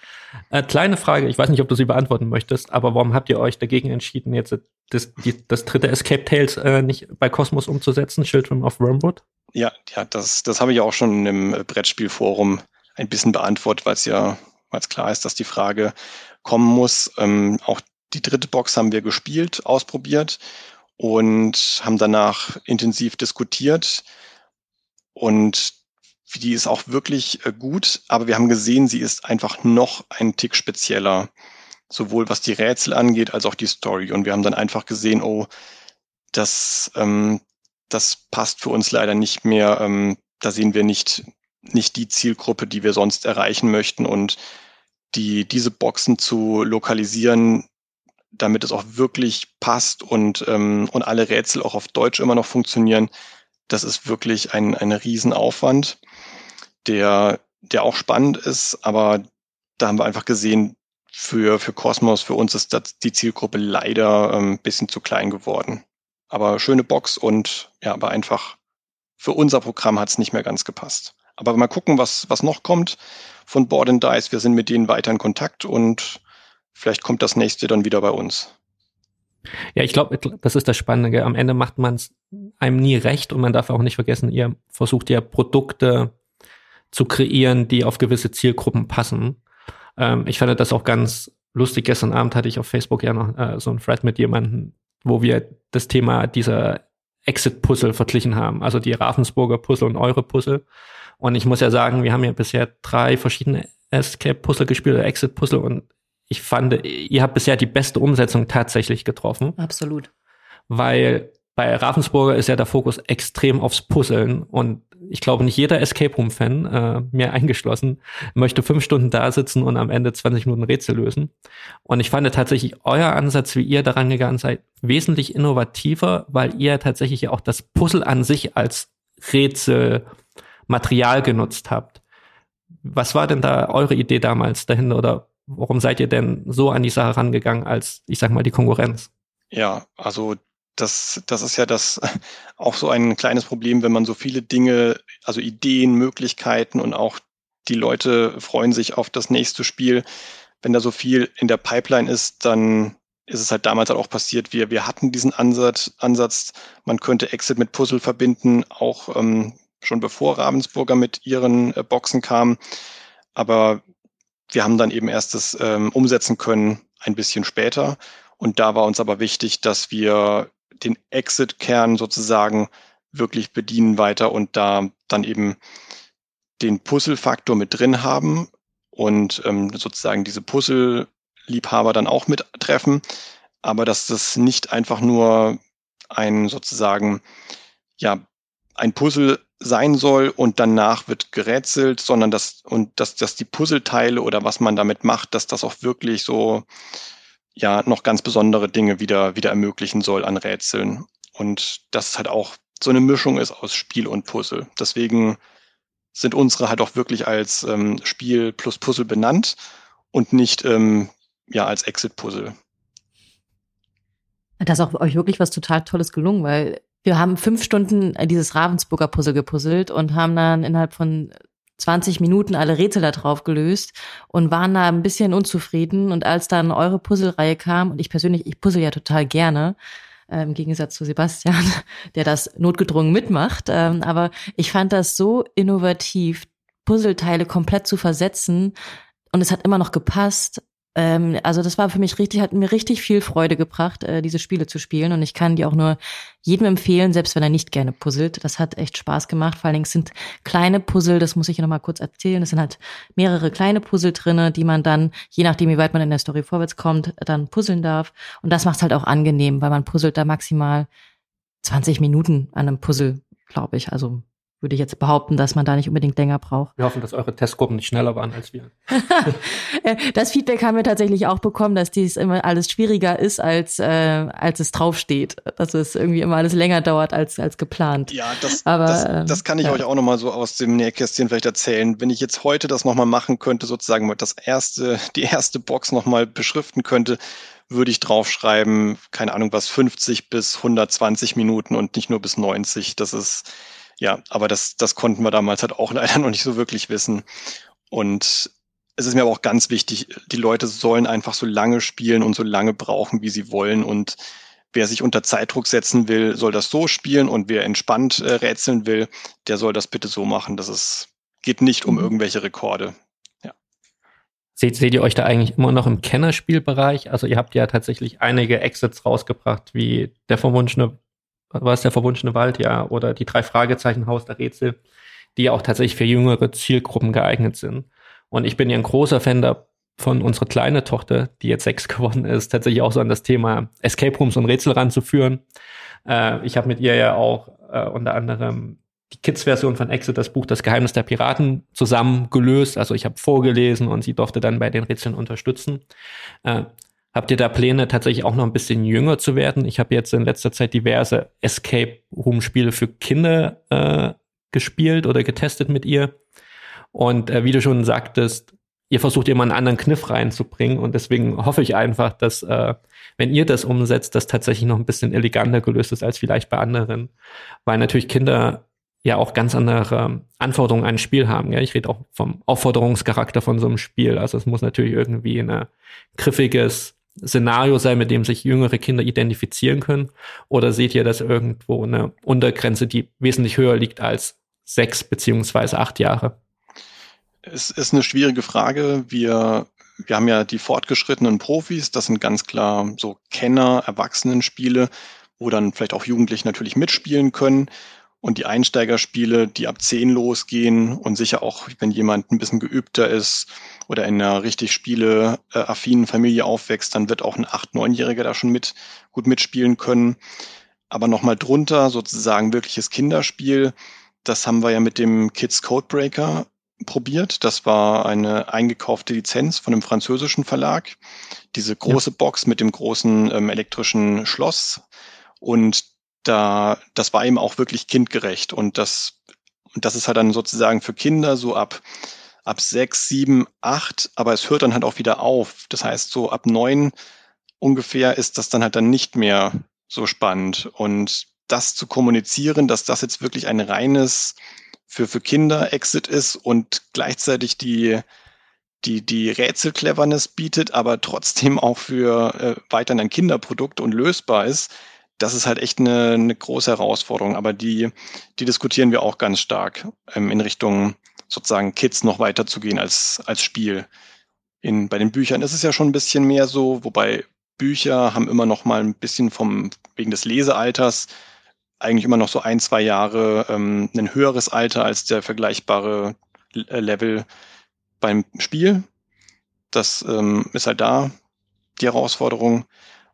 Äh, kleine Frage, ich weiß nicht, ob du sie beantworten möchtest, aber warum habt ihr euch dagegen entschieden, jetzt das, die, das dritte Escape Tales äh, nicht bei Cosmos umzusetzen, Children of Wormwood? Ja, ja, das, das habe ich auch schon im Brettspielforum ein bisschen beantwortet, weil es ja, weil klar ist, dass die Frage kommen muss. Ähm, auch die dritte Box haben wir gespielt, ausprobiert und haben danach intensiv diskutiert. Und die ist auch wirklich äh, gut, aber wir haben gesehen, sie ist einfach noch ein Tick spezieller, sowohl was die Rätsel angeht, als auch die Story. Und wir haben dann einfach gesehen, oh, das, ähm, das passt für uns leider nicht mehr. Ähm, da sehen wir nicht, nicht die Zielgruppe, die wir sonst erreichen möchten. Und die, diese Boxen zu lokalisieren, damit es auch wirklich passt und, ähm, und alle Rätsel auch auf Deutsch immer noch funktionieren, das ist wirklich ein, ein Riesenaufwand, der, der auch spannend ist, aber da haben wir einfach gesehen, für, für Cosmos, für uns ist das, die Zielgruppe leider ein ähm, bisschen zu klein geworden. Aber schöne Box und ja, aber einfach für unser Programm hat es nicht mehr ganz gepasst. Aber mal gucken, was, was noch kommt von Board and Dice. Wir sind mit denen weiter in Kontakt und vielleicht kommt das nächste dann wieder bei uns. Ja, ich glaube, das ist das Spannende. Am Ende macht man es einem nie recht und man darf auch nicht vergessen, ihr versucht ja Produkte zu kreieren, die auf gewisse Zielgruppen passen. Ähm, ich fand das auch ganz lustig. Gestern Abend hatte ich auf Facebook ja noch äh, so ein Thread mit jemandem, wo wir das Thema dieser Exit-Puzzle verglichen haben. Also die Ravensburger Puzzle und eure Puzzle. Und ich muss ja sagen, wir haben ja bisher drei verschiedene Escape-Puzzle gespielt oder Exit-Puzzle und ich fand, ihr habt bisher die beste Umsetzung tatsächlich getroffen. Absolut. Weil bei Ravensburger ist ja der Fokus extrem aufs Puzzeln und ich glaube, nicht jeder Escape Room-Fan, äh, mir eingeschlossen, möchte fünf Stunden da sitzen und am Ende 20 Minuten Rätsel lösen. Und ich fand tatsächlich euer Ansatz, wie ihr daran gegangen seid, wesentlich innovativer, weil ihr tatsächlich ja auch das Puzzle an sich als Rätselmaterial genutzt habt. Was war denn da eure Idee damals dahinter oder warum seid ihr denn so an die Sache rangegangen als, ich sag mal, die Konkurrenz? Ja, also das, das ist ja das auch so ein kleines Problem, wenn man so viele Dinge, also Ideen, Möglichkeiten und auch die Leute freuen sich auf das nächste Spiel. Wenn da so viel in der Pipeline ist, dann ist es halt damals halt auch passiert. Wir, wir hatten diesen Ansatz, Ansatz, man könnte Exit mit Puzzle verbinden, auch ähm, schon bevor Ravensburger mit ihren äh, Boxen kam. Aber wir haben dann eben erst das ähm, umsetzen können ein bisschen später. Und da war uns aber wichtig, dass wir den Exit-Kern sozusagen wirklich bedienen weiter und da dann eben den Puzzle-Faktor mit drin haben und ähm, sozusagen diese Puzzle-Liebhaber dann auch mit treffen, aber dass das nicht einfach nur ein sozusagen ja ein Puzzle sein soll und danach wird gerätselt, sondern dass und dass, dass die Puzzleteile oder was man damit macht, dass das auch wirklich so ja noch ganz besondere Dinge wieder, wieder ermöglichen soll an Rätseln. Und das halt auch so eine Mischung ist aus Spiel und Puzzle. Deswegen sind unsere halt auch wirklich als ähm, Spiel plus Puzzle benannt und nicht ähm, ja als Exit-Puzzle. Da ist auch euch wirklich was total Tolles gelungen, weil wir haben fünf Stunden dieses Ravensburger Puzzle gepuzzelt und haben dann innerhalb von 20 Minuten alle Rätsel da drauf gelöst und waren da ein bisschen unzufrieden. Und als dann eure Puzzlereihe kam, und ich persönlich, ich puzzle ja total gerne, äh, im Gegensatz zu Sebastian, der das notgedrungen mitmacht. Ähm, aber ich fand das so innovativ, Puzzleteile komplett zu versetzen. Und es hat immer noch gepasst. Ähm, also das war für mich richtig, hat mir richtig viel Freude gebracht, äh, diese Spiele zu spielen. Und ich kann die auch nur jedem empfehlen, selbst wenn er nicht gerne puzzelt. Das hat echt Spaß gemacht. Vor allen Dingen sind kleine Puzzle, das muss ich noch mal kurz erzählen. Es sind halt mehrere kleine Puzzle drinne, die man dann, je nachdem, wie weit man in der Story vorwärts kommt, dann puzzeln darf. Und das macht halt auch angenehm, weil man puzzelt da maximal 20 Minuten an einem Puzzle, glaube ich. Also würde ich jetzt behaupten, dass man da nicht unbedingt länger braucht. Wir hoffen, dass eure Testgruppen nicht schneller waren als wir. das Feedback haben wir tatsächlich auch bekommen, dass dies immer alles schwieriger ist, als, äh, als es draufsteht. Dass es irgendwie immer alles länger dauert als, als geplant. Ja, das, Aber, das, ähm, das kann ich ja. euch auch nochmal so aus dem Nähkästchen vielleicht erzählen. Wenn ich jetzt heute das nochmal machen könnte, sozusagen das erste, die erste Box nochmal beschriften könnte, würde ich draufschreiben, keine Ahnung was, 50 bis 120 Minuten und nicht nur bis 90. Das ist, ja, aber das, das konnten wir damals halt auch leider noch nicht so wirklich wissen. Und es ist mir aber auch ganz wichtig, die Leute sollen einfach so lange spielen und so lange brauchen, wie sie wollen. Und wer sich unter Zeitdruck setzen will, soll das so spielen. Und wer entspannt äh, rätseln will, der soll das bitte so machen. Das ist, geht nicht um mhm. irgendwelche Rekorde. Ja. Seht, seht ihr euch da eigentlich immer noch im Kennerspielbereich? Also ihr habt ja tatsächlich einige Exits rausgebracht, wie der verwunschene war es der verwunschene Wald, ja, oder die drei Fragezeichen Haus der Rätsel, die auch tatsächlich für jüngere Zielgruppen geeignet sind. Und ich bin ja ein großer Fan davon, unsere kleine Tochter, die jetzt sechs geworden ist, tatsächlich auch so an das Thema Escape Rooms und Rätsel ranzuführen. Äh, ich habe mit ihr ja auch äh, unter anderem die Kids-Version von Exit, das Buch Das Geheimnis der Piraten, zusammen gelöst. Also ich habe vorgelesen und sie durfte dann bei den Rätseln unterstützen. Äh, Habt ihr da Pläne, tatsächlich auch noch ein bisschen jünger zu werden? Ich habe jetzt in letzter Zeit diverse Escape Room Spiele für Kinder äh, gespielt oder getestet mit ihr. Und äh, wie du schon sagtest, ihr versucht immer einen anderen Kniff reinzubringen. Und deswegen hoffe ich einfach, dass, äh, wenn ihr das umsetzt, das tatsächlich noch ein bisschen eleganter gelöst ist als vielleicht bei anderen. Weil natürlich Kinder ja auch ganz andere Anforderungen an ein Spiel haben. Ja? Ich rede auch vom Aufforderungscharakter von so einem Spiel. Also es muss natürlich irgendwie ein griffiges Szenario sein, mit dem sich jüngere Kinder identifizieren können? Oder seht ihr das irgendwo eine Untergrenze, die wesentlich höher liegt als sechs beziehungsweise acht Jahre? Es ist eine schwierige Frage. Wir, wir haben ja die fortgeschrittenen Profis, das sind ganz klar so Kenner, Erwachsenenspiele, wo dann vielleicht auch Jugendliche natürlich mitspielen können. Und die Einsteigerspiele, die ab zehn losgehen und sicher auch, wenn jemand ein bisschen geübter ist oder in einer richtig spieleaffinen Familie aufwächst, dann wird auch ein acht-, neunjähriger da schon mit gut mitspielen können. Aber nochmal drunter sozusagen wirkliches Kinderspiel. Das haben wir ja mit dem Kids Codebreaker probiert. Das war eine eingekaufte Lizenz von einem französischen Verlag. Diese große ja. Box mit dem großen ähm, elektrischen Schloss. Und da, das war eben auch wirklich kindgerecht und das, und das ist halt dann sozusagen für Kinder so ab, ab sechs, sieben, acht, aber es hört dann halt auch wieder auf. Das heißt, so ab neun ungefähr ist das dann halt dann nicht mehr so spannend und das zu kommunizieren, dass das jetzt wirklich ein reines für, für Kinder Exit ist und gleichzeitig die, die, die Rätselcleverness bietet, aber trotzdem auch für äh, weiterhin ein Kinderprodukt und lösbar ist, das ist halt echt eine, eine große Herausforderung, aber die, die diskutieren wir auch ganz stark ähm, in Richtung sozusagen Kids noch weiter zu gehen als, als Spiel. In, bei den Büchern ist es ja schon ein bisschen mehr so, wobei Bücher haben immer noch mal ein bisschen vom, wegen des Lesealters, eigentlich immer noch so ein, zwei Jahre ähm, ein höheres Alter als der vergleichbare äh, Level beim Spiel. Das ähm, ist halt da die Herausforderung.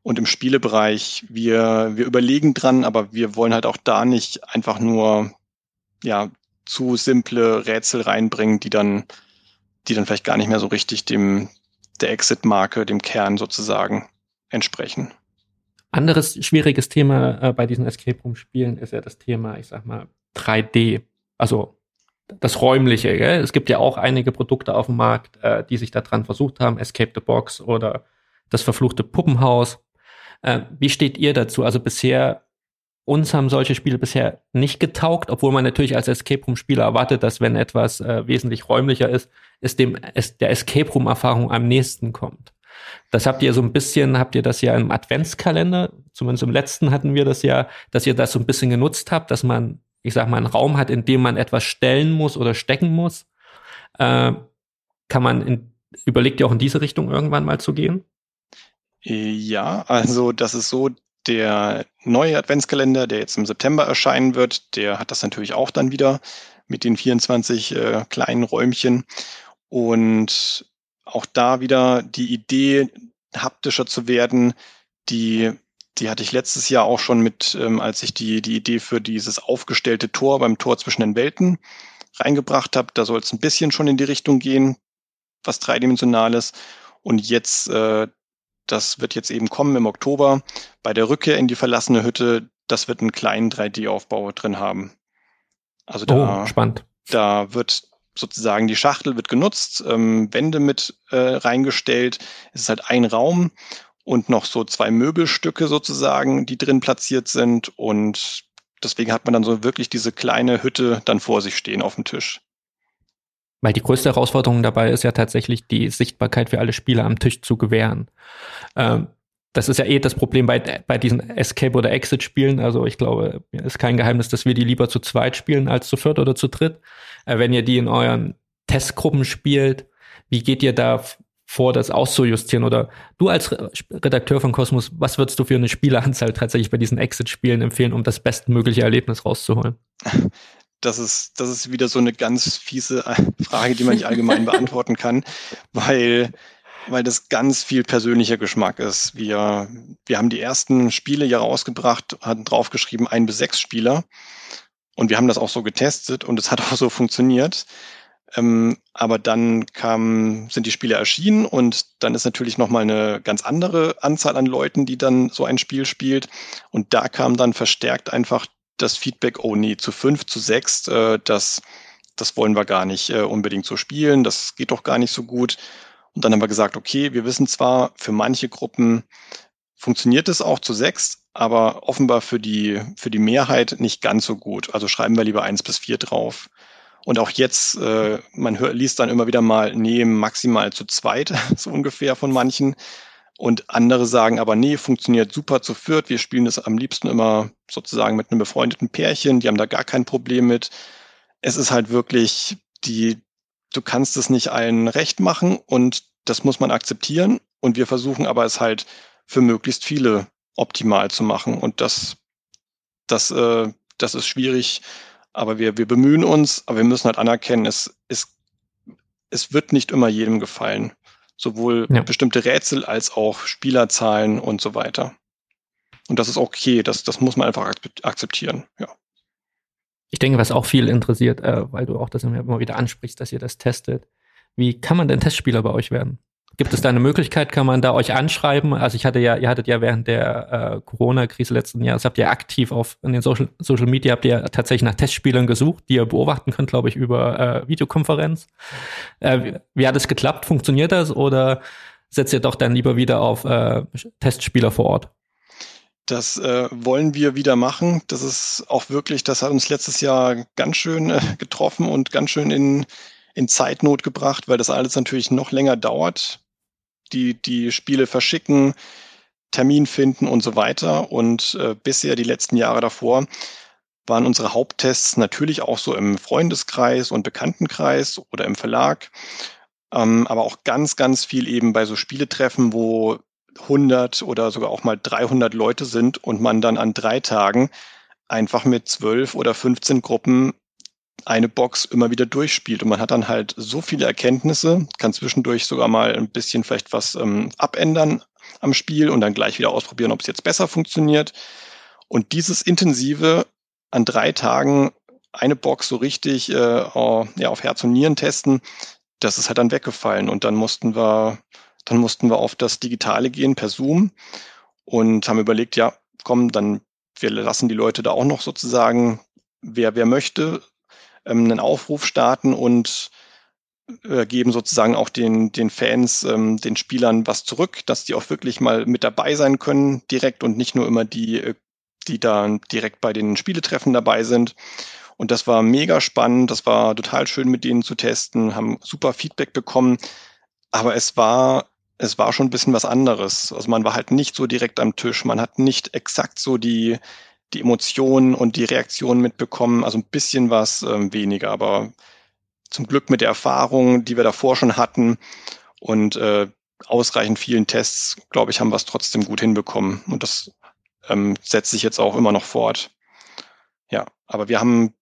Und im Spielebereich, wir, wir überlegen dran, aber wir wollen halt auch da nicht einfach nur, ja, zu simple Rätsel reinbringen, die dann, die dann vielleicht gar nicht mehr so richtig dem, der Exit-Marke, dem Kern sozusagen entsprechen. Anderes schwieriges Thema äh, bei diesen Escape Room Spielen ist ja das Thema, ich sag mal, 3D. Also das Räumliche. Gell? Es gibt ja auch einige Produkte auf dem Markt, äh, die sich daran versucht haben, Escape the Box oder das verfluchte Puppenhaus. Äh, wie steht ihr dazu? Also bisher, uns haben solche Spiele bisher nicht getaugt, obwohl man natürlich als Escape Room Spieler erwartet, dass wenn etwas äh, wesentlich räumlicher ist, es dem es der Escape Room Erfahrung am nächsten kommt. Das habt ihr so ein bisschen, habt ihr das ja im Adventskalender, zumindest im letzten hatten wir das ja, dass ihr das so ein bisschen genutzt habt, dass man ich sag mal, einen Raum hat, in dem man etwas stellen muss oder stecken muss, äh, kann man in, überlegt ihr auch in diese Richtung irgendwann mal zu gehen? Ja, also das ist so, der neue Adventskalender, der jetzt im September erscheinen wird, der hat das natürlich auch dann wieder mit den 24 äh, kleinen Räumchen. Und auch da wieder die Idee, haptischer zu werden, die die hatte ich letztes Jahr auch schon mit, ähm, als ich die, die Idee für dieses aufgestellte Tor beim Tor zwischen den Welten reingebracht habe. Da soll es ein bisschen schon in die Richtung gehen, was dreidimensionales. Und jetzt, äh, das wird jetzt eben kommen im Oktober, bei der Rückkehr in die verlassene Hütte, das wird einen kleinen 3D-Aufbau drin haben. Also da, oh, spannend. da wird sozusagen die Schachtel wird genutzt, ähm, Wände mit äh, reingestellt. Es ist halt ein Raum und noch so zwei Möbelstücke sozusagen, die drin platziert sind. Und deswegen hat man dann so wirklich diese kleine Hütte dann vor sich stehen auf dem Tisch. Weil die größte Herausforderung dabei ist ja tatsächlich die Sichtbarkeit für alle Spieler am Tisch zu gewähren. Ähm, das ist ja eh das Problem bei, bei diesen Escape- oder Exit-Spielen. Also ich glaube, ist kein Geheimnis, dass wir die lieber zu zweit spielen als zu viert oder zu dritt. Äh, wenn ihr die in euren Testgruppen spielt, wie geht ihr da vor, das auszujustieren? Oder du als Redakteur von Cosmos, was würdest du für eine Spieleranzahl tatsächlich bei diesen Exit-Spielen empfehlen, um das bestmögliche Erlebnis rauszuholen? Das ist, das ist wieder so eine ganz fiese Frage, die man nicht allgemein beantworten kann, weil, weil das ganz viel persönlicher Geschmack ist. Wir, wir haben die ersten Spiele ja rausgebracht, hatten draufgeschrieben ein bis sechs Spieler. Und wir haben das auch so getestet und es hat auch so funktioniert. Ähm, aber dann kam, sind die Spiele erschienen und dann ist natürlich nochmal eine ganz andere Anzahl an Leuten, die dann so ein Spiel spielt. Und da kam dann verstärkt einfach das Feedback, oh nee, zu fünf, zu sechs, äh, das, das wollen wir gar nicht äh, unbedingt so spielen, das geht doch gar nicht so gut. Und dann haben wir gesagt, okay, wir wissen zwar, für manche Gruppen funktioniert es auch zu sechs, aber offenbar für die, für die Mehrheit nicht ganz so gut. Also schreiben wir lieber eins bis vier drauf. Und auch jetzt, äh, man hört, liest dann immer wieder mal, nee, maximal zu zweit, so ungefähr von manchen. Und andere sagen aber, nee, funktioniert super zu viert. Wir spielen das am liebsten immer sozusagen mit einem befreundeten Pärchen. Die haben da gar kein Problem mit. Es ist halt wirklich die, du kannst es nicht allen recht machen und das muss man akzeptieren. Und wir versuchen aber es halt für möglichst viele optimal zu machen. Und das, das, äh, das ist schwierig aber wir, wir bemühen uns, aber wir müssen halt anerkennen, es, es, es wird nicht immer jedem gefallen. Sowohl ja. bestimmte Rätsel als auch Spielerzahlen und so weiter. Und das ist okay, das, das muss man einfach akzeptieren, ja. Ich denke, was auch viel interessiert, äh, weil du auch das immer wieder ansprichst, dass ihr das testet. Wie kann man denn Testspieler bei euch werden? Gibt es da eine Möglichkeit, kann man da euch anschreiben? Also ich hatte ja, ihr hattet ja während der äh, Corona-Krise letzten Jahres, habt ihr aktiv auf in den Social, Social Media, habt ihr tatsächlich nach Testspielern gesucht, die ihr beobachten könnt, glaube ich, über äh, Videokonferenz. Äh, wie, wie hat es geklappt? Funktioniert das oder setzt ihr doch dann lieber wieder auf äh, Testspieler vor Ort? Das äh, wollen wir wieder machen. Das ist auch wirklich, das hat uns letztes Jahr ganz schön äh, getroffen und ganz schön in, in Zeitnot gebracht, weil das alles natürlich noch länger dauert die, die Spiele verschicken, Termin finden und so weiter. Und äh, bisher, die letzten Jahre davor, waren unsere Haupttests natürlich auch so im Freundeskreis und Bekanntenkreis oder im Verlag, ähm, aber auch ganz, ganz viel eben bei so Spieletreffen, wo 100 oder sogar auch mal 300 Leute sind und man dann an drei Tagen einfach mit 12 oder 15 Gruppen eine Box immer wieder durchspielt. Und man hat dann halt so viele Erkenntnisse, kann zwischendurch sogar mal ein bisschen vielleicht was ähm, abändern am Spiel und dann gleich wieder ausprobieren, ob es jetzt besser funktioniert. Und dieses intensive an drei Tagen eine Box so richtig äh, ja, auf Herz und Nieren testen, das ist halt dann weggefallen. Und dann mussten wir Dann mussten wir auf das Digitale gehen per Zoom und haben überlegt, ja, komm, dann wir lassen die Leute da auch noch sozusagen, wer, wer möchte, ähm, einen Aufruf starten und äh, geben sozusagen auch den, den Fans, ähm, den Spielern was zurück, dass die auch wirklich mal mit dabei sein können direkt und nicht nur immer die, äh, die da direkt bei den Spieletreffen dabei sind. Und das war mega spannend, das war total schön mit denen zu testen, haben super Feedback bekommen. Aber es war, es war schon ein bisschen was anderes. Also man war halt nicht so direkt am Tisch, man hat nicht exakt so die, die Emotionen und die Reaktionen mitbekommen. Also ein bisschen was ähm, weniger, aber zum Glück mit der Erfahrung, die wir davor schon hatten und äh, ausreichend vielen Tests, glaube ich, haben wir es trotzdem gut hinbekommen. Und das ähm, setzt sich jetzt auch immer noch fort. Ja, aber wir haben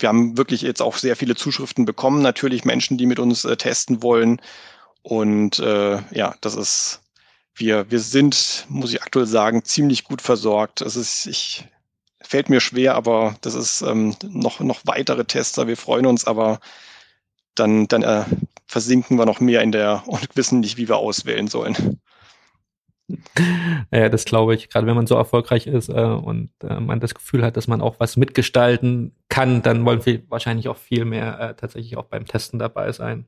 wir haben wirklich jetzt auch sehr viele Zuschriften bekommen, natürlich Menschen, die mit uns äh, testen wollen. Und äh, ja, das ist, wir, wir sind, muss ich aktuell sagen, ziemlich gut versorgt. Es ist, ich, fällt mir schwer, aber das ist ähm, noch, noch weitere Tester. Wir freuen uns, aber dann, dann äh, versinken wir noch mehr in der und wissen nicht, wie wir auswählen sollen. Ja, das glaube ich. Gerade wenn man so erfolgreich ist äh, und äh, man das Gefühl hat, dass man auch was mitgestalten kann, dann wollen wir wahrscheinlich auch viel mehr äh, tatsächlich auch beim Testen dabei sein.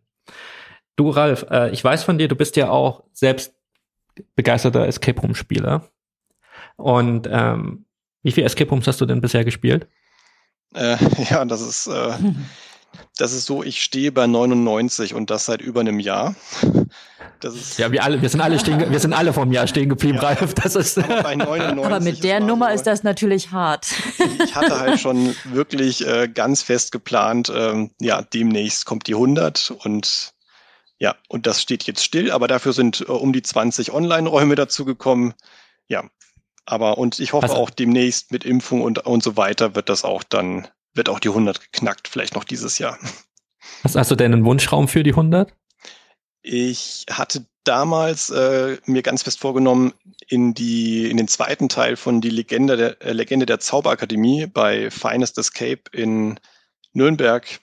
Du, Ralf, äh, ich weiß von dir, du bist ja auch selbst begeisterter Escape Room Spieler. Und ähm, wie viele Escape Rooms hast du denn bisher gespielt? Äh, ja, das ist äh, Das ist so, ich stehe bei 99 und das seit über einem Jahr. Das ist ja, wir alle, wir sind alle stehen, wir sind alle vom Jahr stehen geblieben, ja, Ralf. Das ist. Aber, bei 99 aber mit der Nummer so, ist das natürlich hart. Ich hatte halt schon wirklich äh, ganz fest geplant, ähm, ja, demnächst kommt die 100 und ja, und das steht jetzt still, aber dafür sind äh, um die 20 Online-Räume dazugekommen. Ja, aber und ich hoffe also, auch demnächst mit Impfung und, und so weiter wird das auch dann wird auch die 100 geknackt, vielleicht noch dieses Jahr. Hast, hast du denn einen Wunschraum für die 100? Ich hatte damals äh, mir ganz fest vorgenommen, in die in den zweiten Teil von die Legende der äh, Legende der Zauberakademie bei Finest Escape in Nürnberg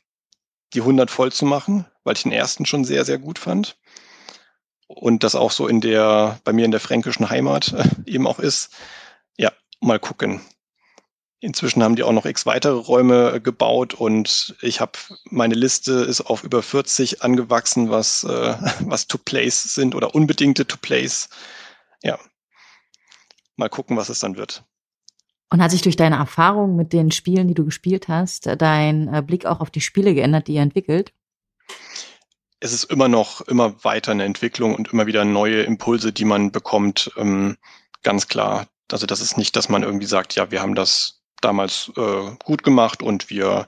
die 100 voll zu machen, weil ich den ersten schon sehr sehr gut fand und das auch so in der bei mir in der fränkischen Heimat äh, eben auch ist. Ja, mal gucken. Inzwischen haben die auch noch x weitere Räume äh, gebaut und ich habe meine Liste ist auf über 40 angewachsen, was äh, was to plays sind oder unbedingte to plays. Ja. Mal gucken, was es dann wird. Und hat sich durch deine Erfahrung mit den Spielen, die du gespielt hast, dein äh, Blick auch auf die Spiele geändert, die ihr entwickelt? Es ist immer noch immer weiter eine Entwicklung und immer wieder neue Impulse, die man bekommt. Ähm, ganz klar. Also das ist nicht, dass man irgendwie sagt, ja, wir haben das damals äh, gut gemacht und wir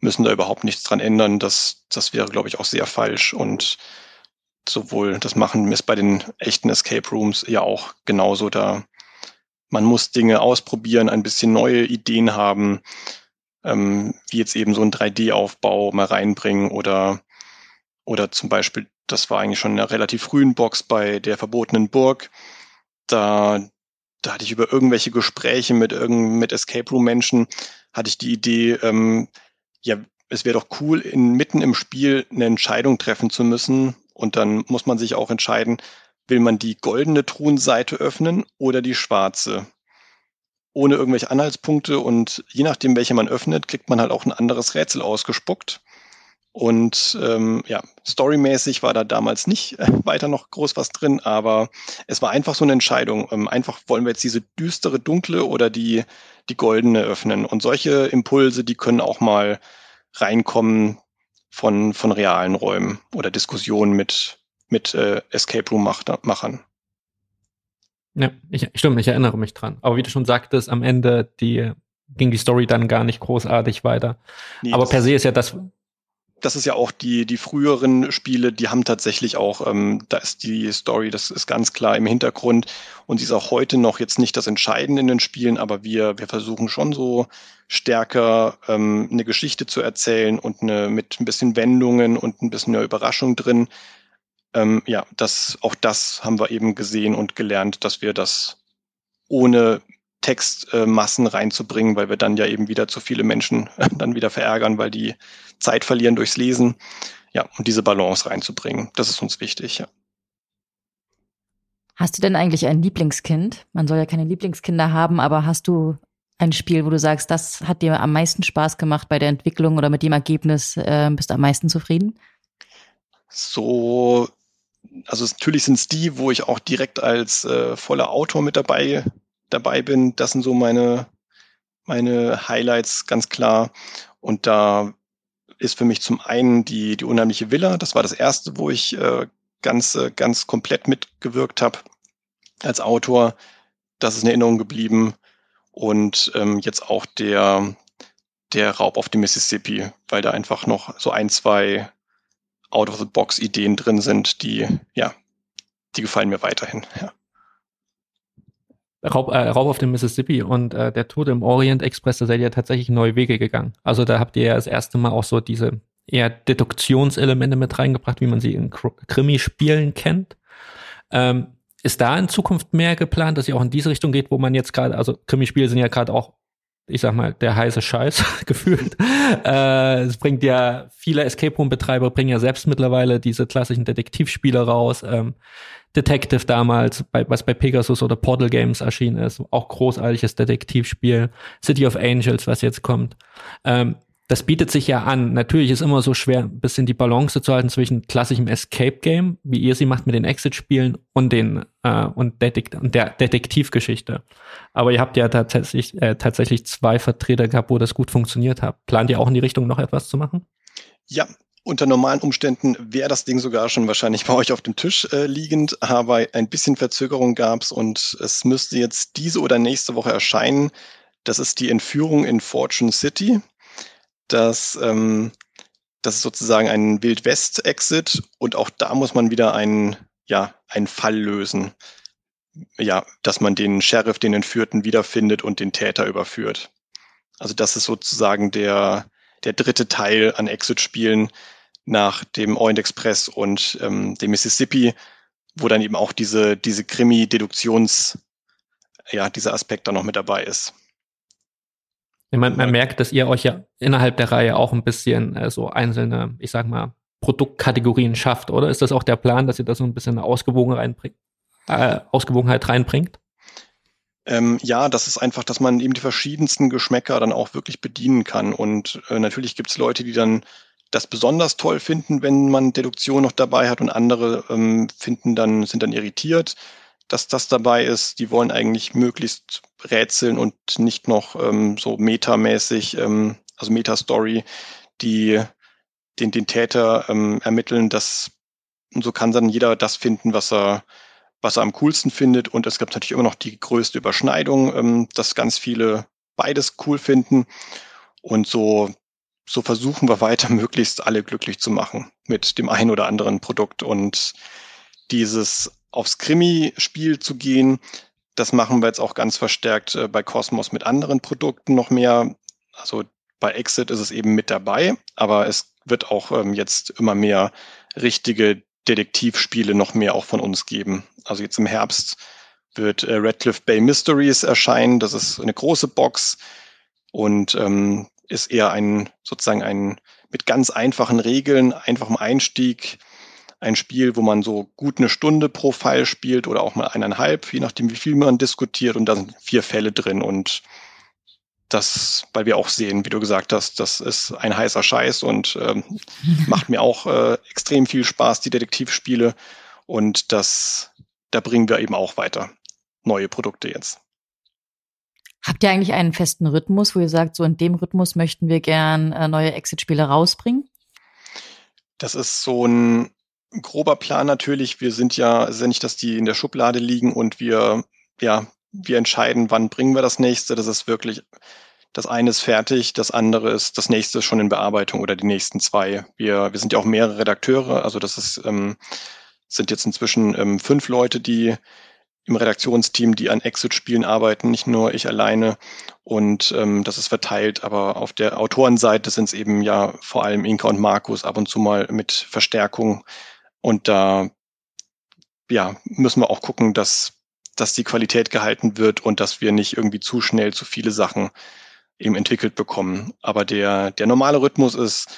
müssen da überhaupt nichts dran ändern. Das, das wäre, glaube ich, auch sehr falsch. Und sowohl das machen ist bei den echten Escape Rooms ja auch genauso da. Man muss Dinge ausprobieren, ein bisschen neue Ideen haben, ähm, wie jetzt eben so ein 3D-Aufbau mal reinbringen oder, oder zum Beispiel, das war eigentlich schon in einer relativ frühen Box bei der verbotenen Burg. Da da hatte ich über irgendwelche Gespräche mit irgend mit Escape Room Menschen hatte ich die Idee, ähm, ja, es wäre doch cool, in, mitten im Spiel eine Entscheidung treffen zu müssen. Und dann muss man sich auch entscheiden, will man die goldene Truhenseite öffnen oder die schwarze? Ohne irgendwelche Anhaltspunkte und je nachdem, welche man öffnet, kriegt man halt auch ein anderes Rätsel ausgespuckt. Und ähm, ja, storymäßig war da damals nicht äh, weiter noch groß was drin, aber es war einfach so eine Entscheidung. Ähm, einfach wollen wir jetzt diese düstere, dunkle oder die, die goldene öffnen. Und solche Impulse, die können auch mal reinkommen von, von realen Räumen oder Diskussionen mit, mit äh, Escape Room-Machern. Ja, ich, stimmt, ich erinnere mich dran. Aber wie du schon sagtest, am Ende die, ging die Story dann gar nicht großartig weiter. Nee, Aber per se ist ja das, das ist ja auch die, die früheren Spiele, die haben tatsächlich auch, ähm, da ist die Story, das ist ganz klar im Hintergrund und sie ist auch heute noch jetzt nicht das Entscheidende in den Spielen, aber wir, wir versuchen schon so stärker ähm, eine Geschichte zu erzählen und eine, mit ein bisschen Wendungen und ein bisschen eine Überraschung drin. Ähm, ja, das, auch das haben wir eben gesehen und gelernt, dass wir das ohne Textmassen äh, reinzubringen, weil wir dann ja eben wieder zu viele Menschen äh, dann wieder verärgern, weil die Zeit verlieren durchs Lesen. Ja, und diese Balance reinzubringen, das ist uns wichtig, ja. Hast du denn eigentlich ein Lieblingskind? Man soll ja keine Lieblingskinder haben, aber hast du ein Spiel, wo du sagst, das hat dir am meisten Spaß gemacht bei der Entwicklung oder mit dem Ergebnis äh, bist du am meisten zufrieden? So, also natürlich sind es die, wo ich auch direkt als äh, voller Autor mit dabei, dabei bin. Das sind so meine, meine Highlights ganz klar. Und da ist für mich zum einen die, die unheimliche Villa. Das war das erste, wo ich äh, ganz, äh, ganz komplett mitgewirkt habe als Autor. Das ist in Erinnerung geblieben. Und ähm, jetzt auch der, der Raub auf dem Mississippi, weil da einfach noch so ein, zwei Out-of-the-Box-Ideen drin sind, die, ja, die gefallen mir weiterhin. Ja. Raub, äh, Raub auf dem Mississippi und äh, der Tod im Orient Express, da seid ihr tatsächlich neue Wege gegangen. Also da habt ihr ja das erste Mal auch so diese eher Deduktionselemente mit reingebracht, wie man sie in Krimi-Spielen kennt. Ähm, ist da in Zukunft mehr geplant, dass ihr auch in diese Richtung geht, wo man jetzt gerade, also Krimispiele sind ja gerade auch, ich sag mal, der heiße Scheiß gefühlt. Äh, es bringt ja viele Escape Room Betreiber bringen ja selbst mittlerweile diese klassischen Detektivspiele raus. Ähm, Detective damals, bei, was bei Pegasus oder Portal Games erschienen ist, auch großartiges Detektivspiel. City of Angels, was jetzt kommt. Ähm, das bietet sich ja an. Natürlich ist immer so schwer, ein bisschen die Balance zu halten zwischen klassischem Escape Game, wie ihr sie macht mit den Exit-Spielen und den äh, und, Detekt und der Detektivgeschichte. Aber ihr habt ja tatsächlich äh, tatsächlich zwei Vertreter gehabt, wo das gut funktioniert hat. Plant ihr auch in die Richtung noch etwas zu machen? Ja, unter normalen Umständen wäre das Ding sogar schon wahrscheinlich bei euch auf dem Tisch äh, liegend, aber ein bisschen Verzögerung gab's und es müsste jetzt diese oder nächste Woche erscheinen. Das ist die Entführung in Fortune City dass ähm, das ist sozusagen ein Wildwest-Exit und auch da muss man wieder einen, ja, einen Fall lösen. Ja, dass man den Sheriff, den Entführten wiederfindet und den Täter überführt. Also das ist sozusagen der, der dritte Teil an Exit-Spielen nach dem Orient Express und ähm, dem Mississippi, wo dann eben auch diese, diese Krimi-Deduktions, ja, dieser Aspekt da noch mit dabei ist. Man, man merkt, dass ihr euch ja innerhalb der Reihe auch ein bisschen äh, so einzelne, ich sag mal, Produktkategorien schafft, oder? Ist das auch der Plan, dass ihr da so ein bisschen eine Ausgewogen reinbringt, äh, Ausgewogenheit reinbringt? Ähm, ja, das ist einfach, dass man eben die verschiedensten Geschmäcker dann auch wirklich bedienen kann. Und äh, natürlich gibt es Leute, die dann das besonders toll finden, wenn man Deduktion noch dabei hat und andere ähm, finden dann, sind dann irritiert dass das dabei ist. Die wollen eigentlich möglichst rätseln und nicht noch ähm, so metamäßig, ähm, also Meta-Story, die den, den Täter ähm, ermitteln. Das, und so kann dann jeder das finden, was er, was er am coolsten findet. Und es gibt natürlich immer noch die größte Überschneidung, ähm, dass ganz viele beides cool finden. Und so, so versuchen wir weiter, möglichst alle glücklich zu machen mit dem einen oder anderen Produkt. Und dieses aufs Krimi-Spiel zu gehen. Das machen wir jetzt auch ganz verstärkt äh, bei Cosmos mit anderen Produkten noch mehr. Also bei Exit ist es eben mit dabei, aber es wird auch ähm, jetzt immer mehr richtige Detektivspiele noch mehr auch von uns geben. Also jetzt im Herbst wird äh, Redcliffe Bay Mysteries erscheinen. Das ist eine große Box und ähm, ist eher ein sozusagen ein mit ganz einfachen Regeln, einfachem Einstieg, ein Spiel, wo man so gut eine Stunde pro Fall spielt oder auch mal eineinhalb, je nachdem, wie viel man diskutiert. Und da sind vier Fälle drin. Und das, weil wir auch sehen, wie du gesagt hast, das ist ein heißer Scheiß und ähm, macht mir auch äh, extrem viel Spaß, die Detektivspiele. Und das, da bringen wir eben auch weiter neue Produkte jetzt. Habt ihr eigentlich einen festen Rhythmus, wo ihr sagt, so in dem Rhythmus möchten wir gern äh, neue Exit-Spiele rausbringen? Das ist so ein grober Plan natürlich. Wir sind ja, es ist ja nicht, dass die in der Schublade liegen und wir, ja, wir entscheiden, wann bringen wir das nächste. Das ist wirklich, das eine ist fertig, das andere ist, das nächste ist schon in Bearbeitung oder die nächsten zwei. Wir, wir sind ja auch mehrere Redakteure, also das ist, ähm, sind jetzt inzwischen ähm, fünf Leute, die im Redaktionsteam, die an Exit-Spielen arbeiten, nicht nur ich alleine. Und ähm, das ist verteilt, aber auf der Autorenseite sind es eben ja vor allem Inka und Markus ab und zu mal mit Verstärkung und da ja, müssen wir auch gucken, dass, dass die Qualität gehalten wird und dass wir nicht irgendwie zu schnell zu viele Sachen eben entwickelt bekommen. Aber der, der normale Rhythmus ist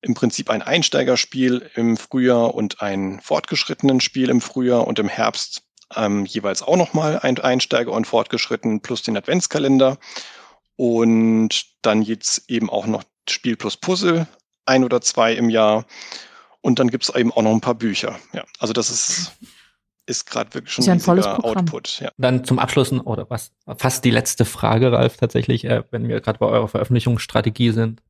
im Prinzip ein Einsteigerspiel im Frühjahr und ein fortgeschrittenen Spiel im Frühjahr und im Herbst ähm, jeweils auch nochmal ein Einsteiger und Fortgeschritten plus den Adventskalender. Und dann jetzt eben auch noch Spiel plus Puzzle, ein oder zwei im Jahr. Und dann gibt es eben auch noch ein paar Bücher. Ja, also das ist, ist gerade wirklich schon ein volles Output. Ja. Dann zum Abschluss oder was fast die letzte Frage, Ralf, tatsächlich, äh, wenn wir gerade bei eurer Veröffentlichungsstrategie sind.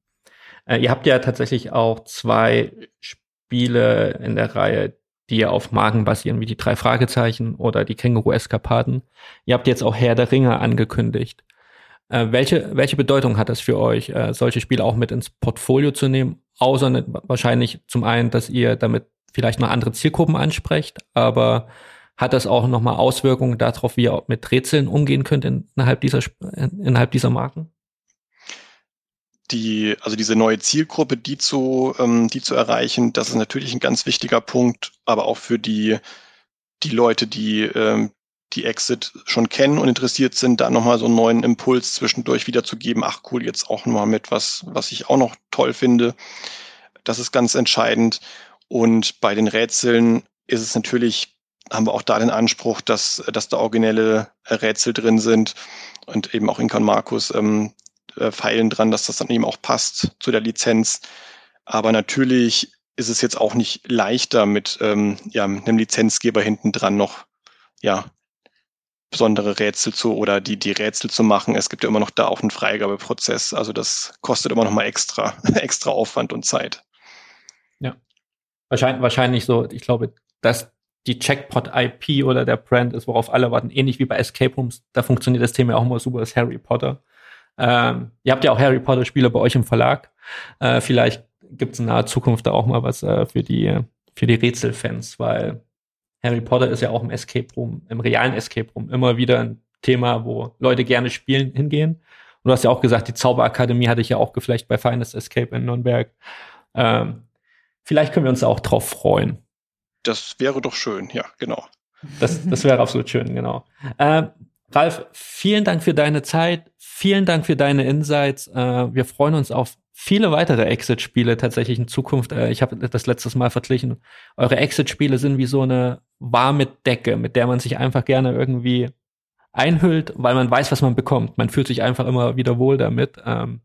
Äh, ihr habt ja tatsächlich auch zwei Spiele in der Reihe, die auf Marken basieren, wie die drei Fragezeichen oder die Känguru-Eskapaden. Ihr habt jetzt auch Herr der Ringe angekündigt. Äh, welche, welche Bedeutung hat das für euch, äh, solche Spiele auch mit ins Portfolio zu nehmen? Außer ne, wahrscheinlich zum einen, dass ihr damit vielleicht noch andere Zielgruppen ansprecht, aber hat das auch nochmal Auswirkungen darauf, wie ihr mit Rätseln umgehen könnt innerhalb dieser, innerhalb dieser Marken? die, also diese neue Zielgruppe, die zu, ähm, die zu erreichen, das ist natürlich ein ganz wichtiger Punkt, aber auch für die, die Leute, die ähm, die Exit schon kennen und interessiert sind, da nochmal so einen neuen Impuls zwischendurch wiederzugeben. Ach cool, jetzt auch nochmal mit was, was ich auch noch toll finde. Das ist ganz entscheidend. Und bei den Rätseln ist es natürlich, haben wir auch da den Anspruch, dass, dass da originelle Rätsel drin sind und eben auch Inkan Markus ähm, äh, feilen dran, dass das dann eben auch passt zu der Lizenz. Aber natürlich ist es jetzt auch nicht leichter mit ähm, ja, einem Lizenzgeber hinten dran noch ja, besondere Rätsel zu oder die, die Rätsel zu machen. Es gibt ja immer noch da auch einen Freigabeprozess. Also das kostet immer noch mal extra, extra Aufwand und Zeit. Ja. Wahrscheinlich, wahrscheinlich so, ich glaube, dass die Checkpot-IP oder der Brand ist, worauf alle warten, ähnlich wie bei Escape Rooms. Da funktioniert das Thema auch immer super, ist Harry Potter. Ähm, ihr habt ja auch Harry Potter Spiele bei euch im Verlag. Äh, vielleicht gibt es in naher Zukunft da auch mal was äh, für die für die Rätselfans, weil Harry Potter ist ja auch im Escape Room, im realen Escape Room immer wieder ein Thema, wo Leute gerne spielen hingehen. Und du hast ja auch gesagt, die Zauberakademie hatte ich ja auch geflecht bei Finest Escape in Nürnberg. Ähm, vielleicht können wir uns auch drauf freuen. Das wäre doch schön, ja, genau. Das, das wäre absolut schön, genau. Ähm, Ralf, vielen Dank für deine Zeit, vielen Dank für deine Insights. Äh, wir freuen uns auf viele weitere Exit-Spiele tatsächlich in Zukunft. Äh, ich habe das letztes Mal verglichen. Eure Exit-Spiele sind wie so eine warme Decke, mit der man sich einfach gerne irgendwie einhüllt, weil man weiß, was man bekommt. Man fühlt sich einfach immer wieder wohl damit. Ähm,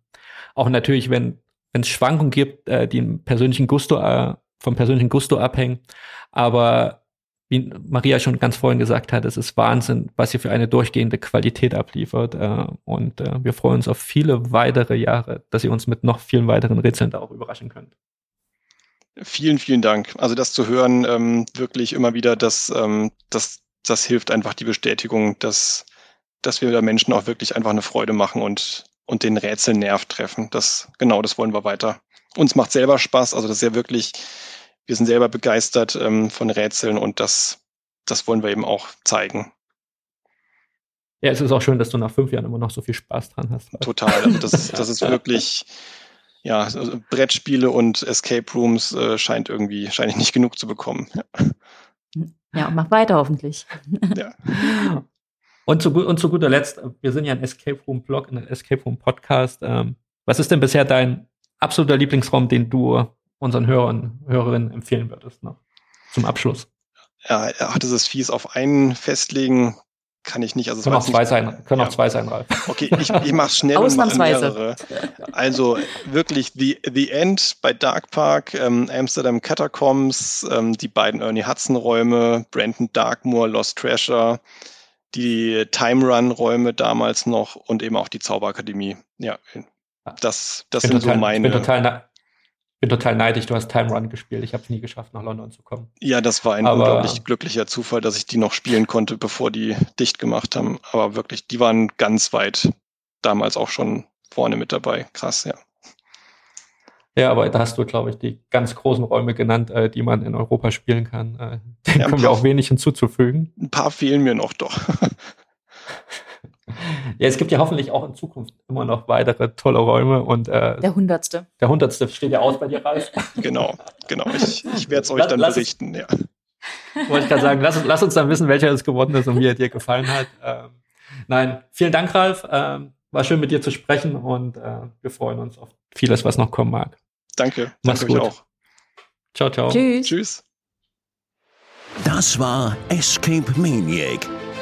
auch natürlich, wenn es Schwankungen gibt, äh, die im persönlichen Gusto vom persönlichen Gusto abhängen. Aber wie Maria schon ganz vorhin gesagt hat, es ist Wahnsinn, was ihr für eine durchgehende Qualität abliefert. Äh, und äh, wir freuen uns auf viele weitere Jahre, dass ihr uns mit noch vielen weiteren Rätseln da auch überraschen könnt. Vielen, vielen Dank. Also das zu hören, ähm, wirklich immer wieder, das, ähm, das, das hilft einfach die Bestätigung, dass, dass wir da Menschen auch wirklich einfach eine Freude machen und, und den Rätselnerv treffen. Das, genau, das wollen wir weiter. Uns macht selber Spaß, also das ist ja wirklich wir sind selber begeistert ähm, von Rätseln und das, das wollen wir eben auch zeigen. Ja, es ist auch schön, dass du nach fünf Jahren immer noch so viel Spaß dran hast. Total. Also das, ist, das ist wirklich, ja, also Brettspiele und Escape Rooms äh, scheint irgendwie, scheine ich nicht genug zu bekommen. Ja, ja und mach weiter hoffentlich. Ja. Und zu, und zu guter Letzt, wir sind ja ein Escape Room Blog, ein Escape Room Podcast. Ähm, was ist denn bisher dein absoluter Lieblingsraum, den du unseren Hörern, Hörerinnen empfehlen würdest noch zum Abschluss? Ja, er hatte es fies auf einen festlegen, kann ich nicht. Also können auch zwei nicht, sein, können ja. auch zwei sein, Ralf. Okay, ich, ich mache schnell Ausnahmsweise. Also wirklich The, The End bei Dark Park, ähm, Amsterdam Catacombs, ähm, die beiden Ernie Hudson Räume, Brandon Darkmoor, Lost Treasure, die Time Run Räume damals noch und eben auch die Zauberakademie. Ja, das, das sind total, so meine. Ich bin total, bin total neidisch, du hast Time Run gespielt. Ich habe es nie geschafft, nach London zu kommen. Ja, das war ein Aber, unglaublich glücklicher Zufall, dass ich die noch spielen konnte, bevor die dicht gemacht haben. Aber wirklich, die waren ganz weit damals auch schon vorne mit dabei. Krass, ja. Ja, aber da hast du, glaube ich, die ganz großen Räume genannt, äh, die man in Europa spielen kann. Äh, dem ja, kommen wir auch wenig hinzuzufügen. Ein paar fehlen mir noch doch. Ja, es gibt ja hoffentlich auch in Zukunft immer noch weitere tolle Räume und äh, der hundertste. Der hundertste steht ja aus bei dir, Ralf. Genau, genau. Ich, ich werde es euch dann lass, berichten, ja. Wollte ich gerade sagen, lass, lass, uns dann wissen, welcher es geworden ist und wie er dir gefallen hat. Ähm, nein, vielen Dank, Ralf. Ähm, war schön mit dir zu sprechen und äh, wir freuen uns auf vieles, was noch kommen mag. Danke. Mach's Danke gut. auch. Ciao, ciao. Tschüss. Tschüss. Das war Escape Maniac,